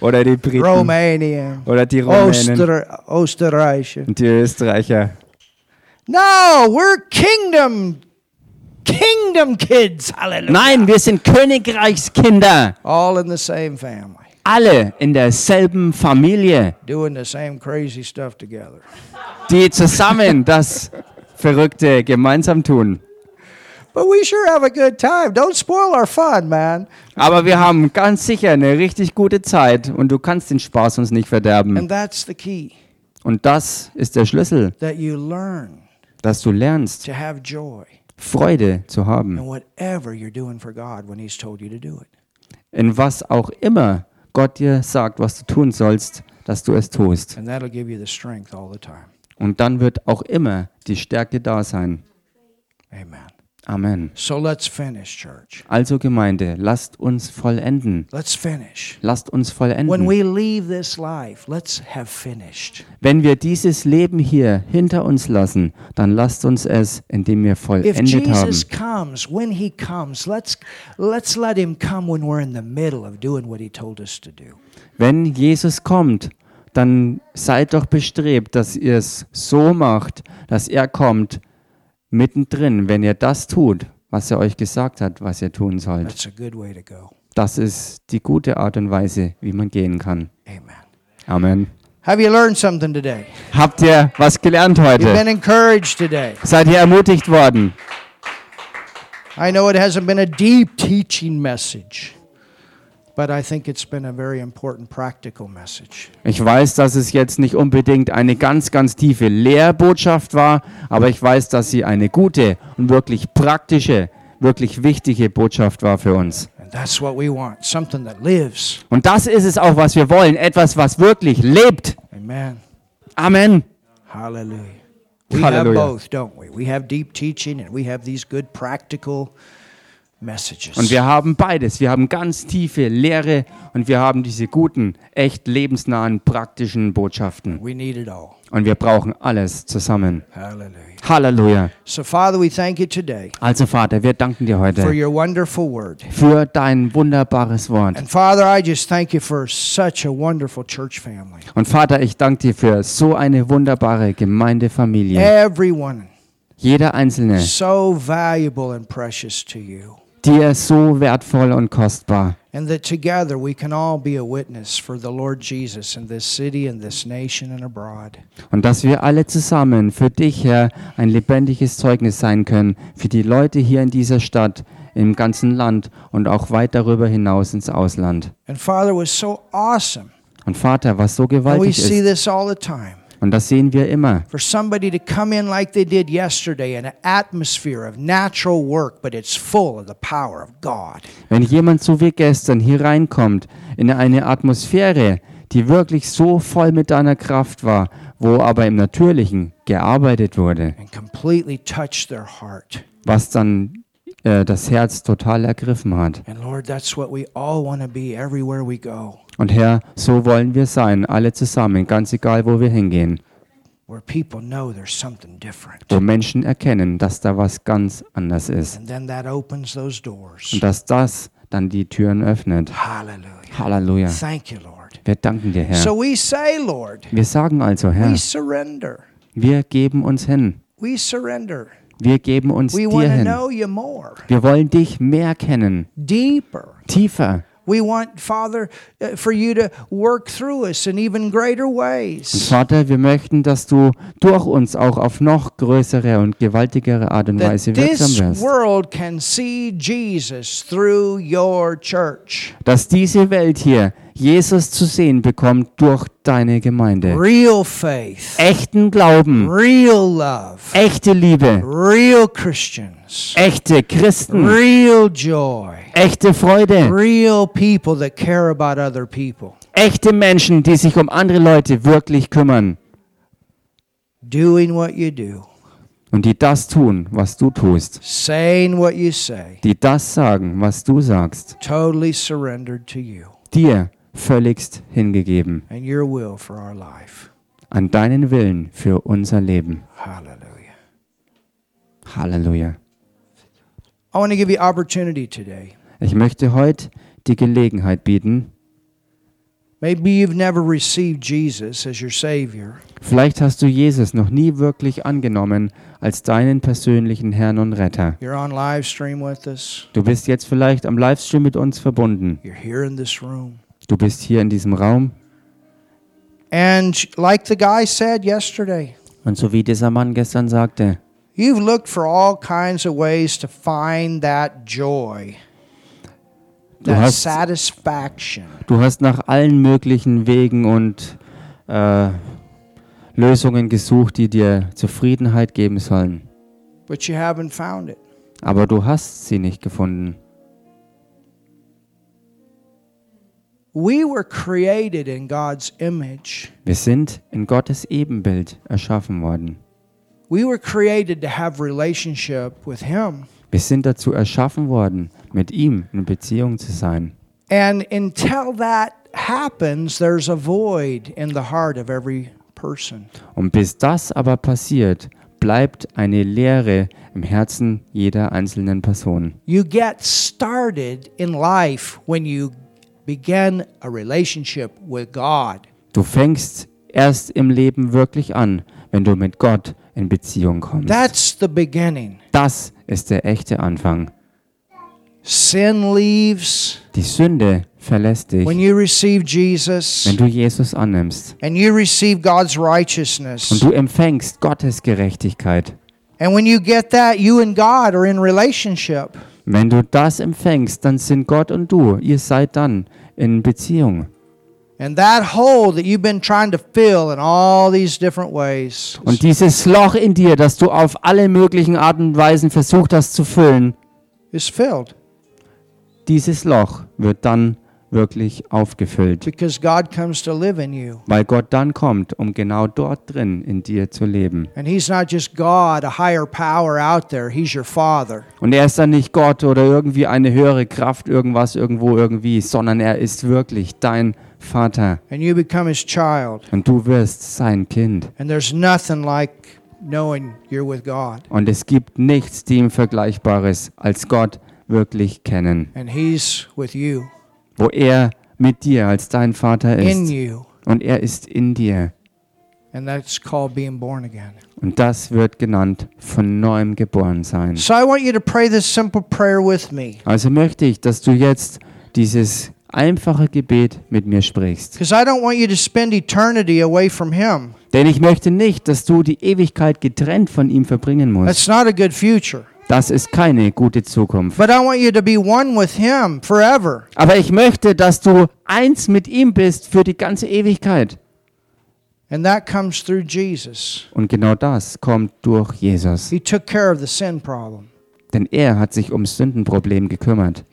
oder die Briten Romanian, oder die Rumänen Oster- Österreicher. und die Österreicher. No, we're kingdom, kingdom kids. Hallelujah. Nein, wir sind Königreichskinder. All in the same family, Alle in derselben Familie, doing the same crazy stuff together. die zusammen das Verrückte gemeinsam tun. But we sure have a good time. Don't spoil our fun, man. Aber wir haben ganz sicher eine richtig gute Zeit und du kannst den Spaß uns nicht verderben. And that's the key Und das ist der Schlüssel, that you learn dass du lernst, to have joy Freude zu haben. in whatever you're doing for God when He's told you to do it. In was auch immer Gott dir sagt, was du tun sollst, dass du es tust. And that'll give you the strength all the time. Und dann wird auch immer die Stärke da sein. Amen. Amen. So let's finish, church. Also Gemeinde, lasst uns vollenden. Let's finish. Lasst uns When vollenden. we leave this life, let's have finished. Wenn wir dieses Leben hier hinter uns lassen, dann lasst uns es, indem wir If vollendet haben. Jesus comes, when He comes, let's let's let Him come when we're in the middle of doing what He told us to do. Wenn Jesus kommt, dann seid doch bestrebt, dass ihr es so macht, dass er kommt mittendrin, wenn ihr das tut, was er euch gesagt hat, was ihr tun sollt. That's a good way to go. Das ist die gute Art und Weise, wie man gehen kann. Amen. Amen. Have you learned something today? Habt ihr was gelernt heute? Seid ihr ermutigt worden? I know it hasn't been a deep teaching message, Ich weiß, dass es jetzt nicht unbedingt eine ganz, ganz tiefe Lehrbotschaft war, aber ich weiß, dass sie eine gute und wirklich praktische, wirklich wichtige Botschaft war für uns. And that's what we want something that lives. Und das ist es auch, was wir wollen. Etwas, was wirklich lebt. Amen. Amen. Hallelujah. We Hallelujah. have both, don't we? We have deep teaching and we have these good practical. Und wir haben beides. Wir haben ganz tiefe Lehre und wir haben diese guten, echt lebensnahen, praktischen Botschaften. we need it all. Und wir brauchen alles zusammen. Hallelujah. Halleluja. So, Father, we thank you today Also Vater, wir danken dir for heute your wonderful word. für dein wunderbares Wort. And Father, I just thank you for such a wonderful church family. Und Vater, ich danke dir für so eine wunderbare Gemeindefamilie. Everyone Jeder Einzelne, so valuable and precious to you. Dir so wertvoll und kostbar. And that together we can all be a witness for the Lord Jesus in this city, in this nation, and abroad. Und dass wir alle zusammen für dich, Herr, ein lebendiges Zeugnis sein können, für die Leute hier in dieser Stadt, im ganzen Land und auch weit darüber hinaus ins Ausland. And Father was so awesome. Und Vater, was so And we gewaltig see ist, this all the time. Und das sehen wir immer, For somebody to come in like they did yesterday in an atmosphere of natural work, but it's full of the power of God. wenn jemand so wie gestern hier reinkommt, in eine Atmosphäre, die wirklich so voll mit deiner Kraft war, wo aber im Natürlichen gearbeitet wurde, and completely touch their heart. was dann äh, das Herz total ergriffen hat. Und Herr, so wollen wir sein, alle zusammen, ganz egal, wo wir hingehen, where people know there's something different. wo Menschen erkennen, dass da was ganz anders ist. Und dass das dann die Türen öffnet. Halleluja. Lord. Wir danken dir, Herr. So we say, Lord, Wir sagen also, Herr, we surrender. wir geben uns hin. Wir geben uns dir hin. Wir wollen dich mehr kennen, deeper. tiefer. We want, Father, uh, for you to work through us in even greater Und ways. Vater, wir möchten, dass du durch uns auch auf noch größere und gewaltigere Art und Weise wirksam wirst. world can see Jesus through your church. Dass diese Welt hier Jesus zu sehen bekommt durch deine Gemeinde. Real faith, Echten Glauben, real love, echte Liebe, real Christians, echte Christen, real joy, echte Freude, real people that care about other people. echte Menschen, die sich um andere Leute wirklich kümmern. Doing what you do, und die das tun, was du tust, saying what you say, die das sagen, was du sagst, totally surrendered to you. Dir völligst hingegeben. And your will for our life. an deinen Willen für unser Leben. Hallelujah. Halleluja. Ich möchte heute die Gelegenheit bieten, Maybe you've never received Jesus as your Savior. vielleicht hast du Jesus noch nie wirklich angenommen als deinen persönlichen Herrn und Retter. You're on live stream with us. Du bist jetzt vielleicht am Livestream mit uns verbunden. You're here in this room. Du bist hier in diesem Raum And like the guy said yesterday, und so wie dieser Mann gestern sagte, you've looked for all kinds of ways to find that joy, Du that hast- satisfaction. du hast nach allen möglichen Wegen und äh, Lösungen gesucht, die dir Zufriedenheit geben sollen. But you haven't found it. Aber du hast sie nicht gefunden. We were created in God's image. Wir sind in Gottes Ebenbild erschaffen worden. Wir sind dazu erschaffen worden, mit ihm in Beziehung zu sein. And until that happens, there's a void in the heart of every person. Und bis das aber passiert, bleibt eine Leere im Herzen jeder einzelnen Person. You get started in life when you begin a relationship with God. Du fängst erst im Leben wirklich an, wenn du mit Gott in Beziehung kommst. That's the beginning. Das ist der echte Anfang. Sin leaves Die Sünde verlässt dich, when you receive Jesus wenn du Jesus annimmst. and you receive God's Und righteousness. du empfängst Gottes Gerechtigkeit. And when you get that, you and God are in relationship. Wenn du das empfängst, dann sind Gott und du, ihr seid dann in Beziehung. Und dieses Loch in dir, das du auf alle möglichen Arten und Weisen versucht hast zu füllen, is filled. dieses Loch wird dann wirklich aufgefüllt. because God comes to live in you. Weil Gott dann kommt, um genau dort drin in dir zu leben. And He's not just God, a higher power out there, He's your Father. Und er ist dann nicht Gott oder irgendwie eine höhere Kraft, irgendwas, irgendwo, irgendwie, sondern er ist wirklich dein Vater. And you become His child. Und du wirst sein Kind. And there's nothing like knowing you're with God. Und es gibt nichts dem Vergleichbares, als Gott wirklich kennen. And He's with you, Wo er mit dir als dein Vater in ist. you. Und er ist in dir. And that's called being born again. Und das wird genannt von neuem geboren sein. So I want you to pray this simple prayer with me. Also möchte ich, dass du jetzt dieses einfache Gebet mit mir sprichst. Denn ich möchte nicht, dass du die Ewigkeit getrennt von ihm verbringen musst. That's not a good future. Das ist keine gute Zukunft. Aber ich möchte, dass du eins mit ihm bist für die ganze Ewigkeit. Und genau das kommt durch Jesus. Denn er hat sich ums Sündenproblem gekümmert.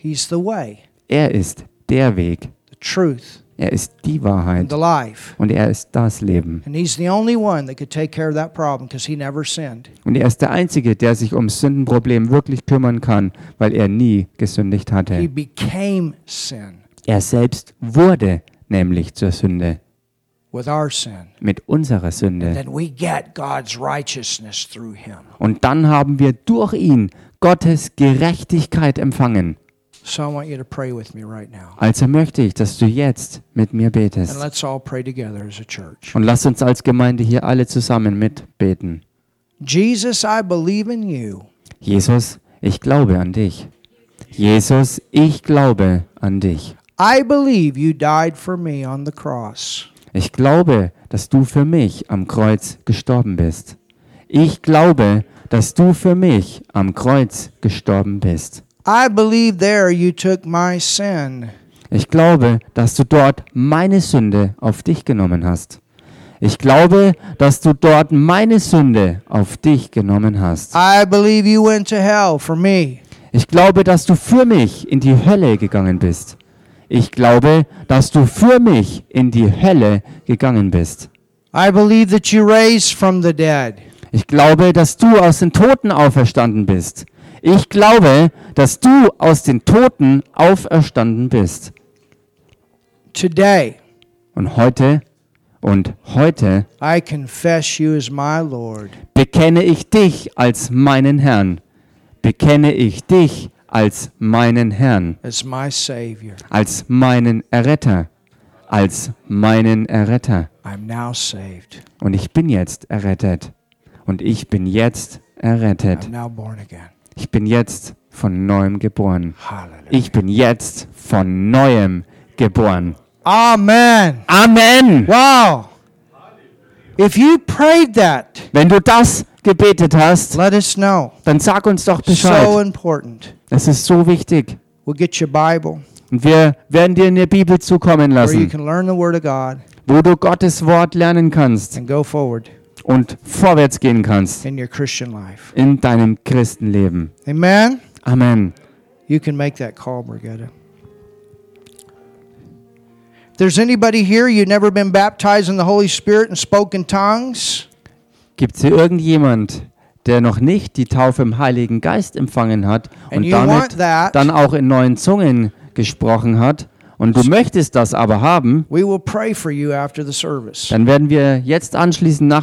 Er ist der Weg. the truth, Er ist die and Wahrheit. the life. Und er ist das Leben. And He's the only one that could take care of that problem because He never sinned. Und er ist der Einzige, der sich ums Sündenproblem wirklich kümmern kann, weil er nie gesündigt He hatte. became sin Er selbst wurde nämlich zur Sünde with our sin. mit unserer Sünde. Then we get God's righteousness through Him. Und dann haben wir durch ihn Gottes Gerechtigkeit empfangen. So I want you to pray with me right now. Also möchte ich, dass du jetzt mit mir And betest. let's all pray together as a church. Und lass uns als Gemeinde hier alle zusammen mitbeten. Jesus, I believe in you. Jesus, ich glaube an dich. Jesus, ich glaube an dich. I believe you died for me on the cross. Ich glaube, dass du für mich am Kreuz gestorben bist. Ich glaube, dass du für mich am Kreuz gestorben bist. I believe there you took my sin. Ich glaube, dass du dort meine Sünde auf dich genommen hast. Ich glaube, dass du dort meine Sünde auf dich genommen hast. I believe you went to hell for me. Ich glaube, dass du für mich in die Hölle gegangen bist. Ich glaube, dass du für mich in die Hölle gegangen bist. I believe that you raised from the dead. Ich glaube, dass du aus den Toten auferstanden bist. Ich glaube, dass du aus den Toten auferstanden bist. Today, Und heute und heute I confess you as my Lord. bekenne ich dich als meinen Herrn. Bekenne ich dich als meinen Herrn, as my Savior. als meinen Erretter, als meinen Erretter. I'm now saved. Und ich bin jetzt errettet. Und ich bin jetzt errettet. I'm now born again. Ich bin jetzt von neuem geboren. Hallelujah. Ich bin jetzt von neuem geboren. Amen. Amen. Wow. If you prayed that, Wenn du das gebetet hast, let us know. dann sag uns doch So Bescheid. important. Es ist so wichtig. We'll get you a Bible Und wir werden dir eine Bibel zukommen where you lassen, can learn the Word of God wo du Gottes Wort lernen kannst and go forward und vorwärts gehen kannst in your Christian life. in deinem Christenleben. Amen. Amen. You can make that call. If there's anybody here, you've never been baptized in the Holy Spirit and spoke in tongues, Gibt es hier irgendjemand, der noch nicht die Taufe im Heiligen Geist empfangen hat und damit dann auch in neuen Zungen gesprochen hat und du möchtest das aber haben, dann werden wir jetzt anschließend nach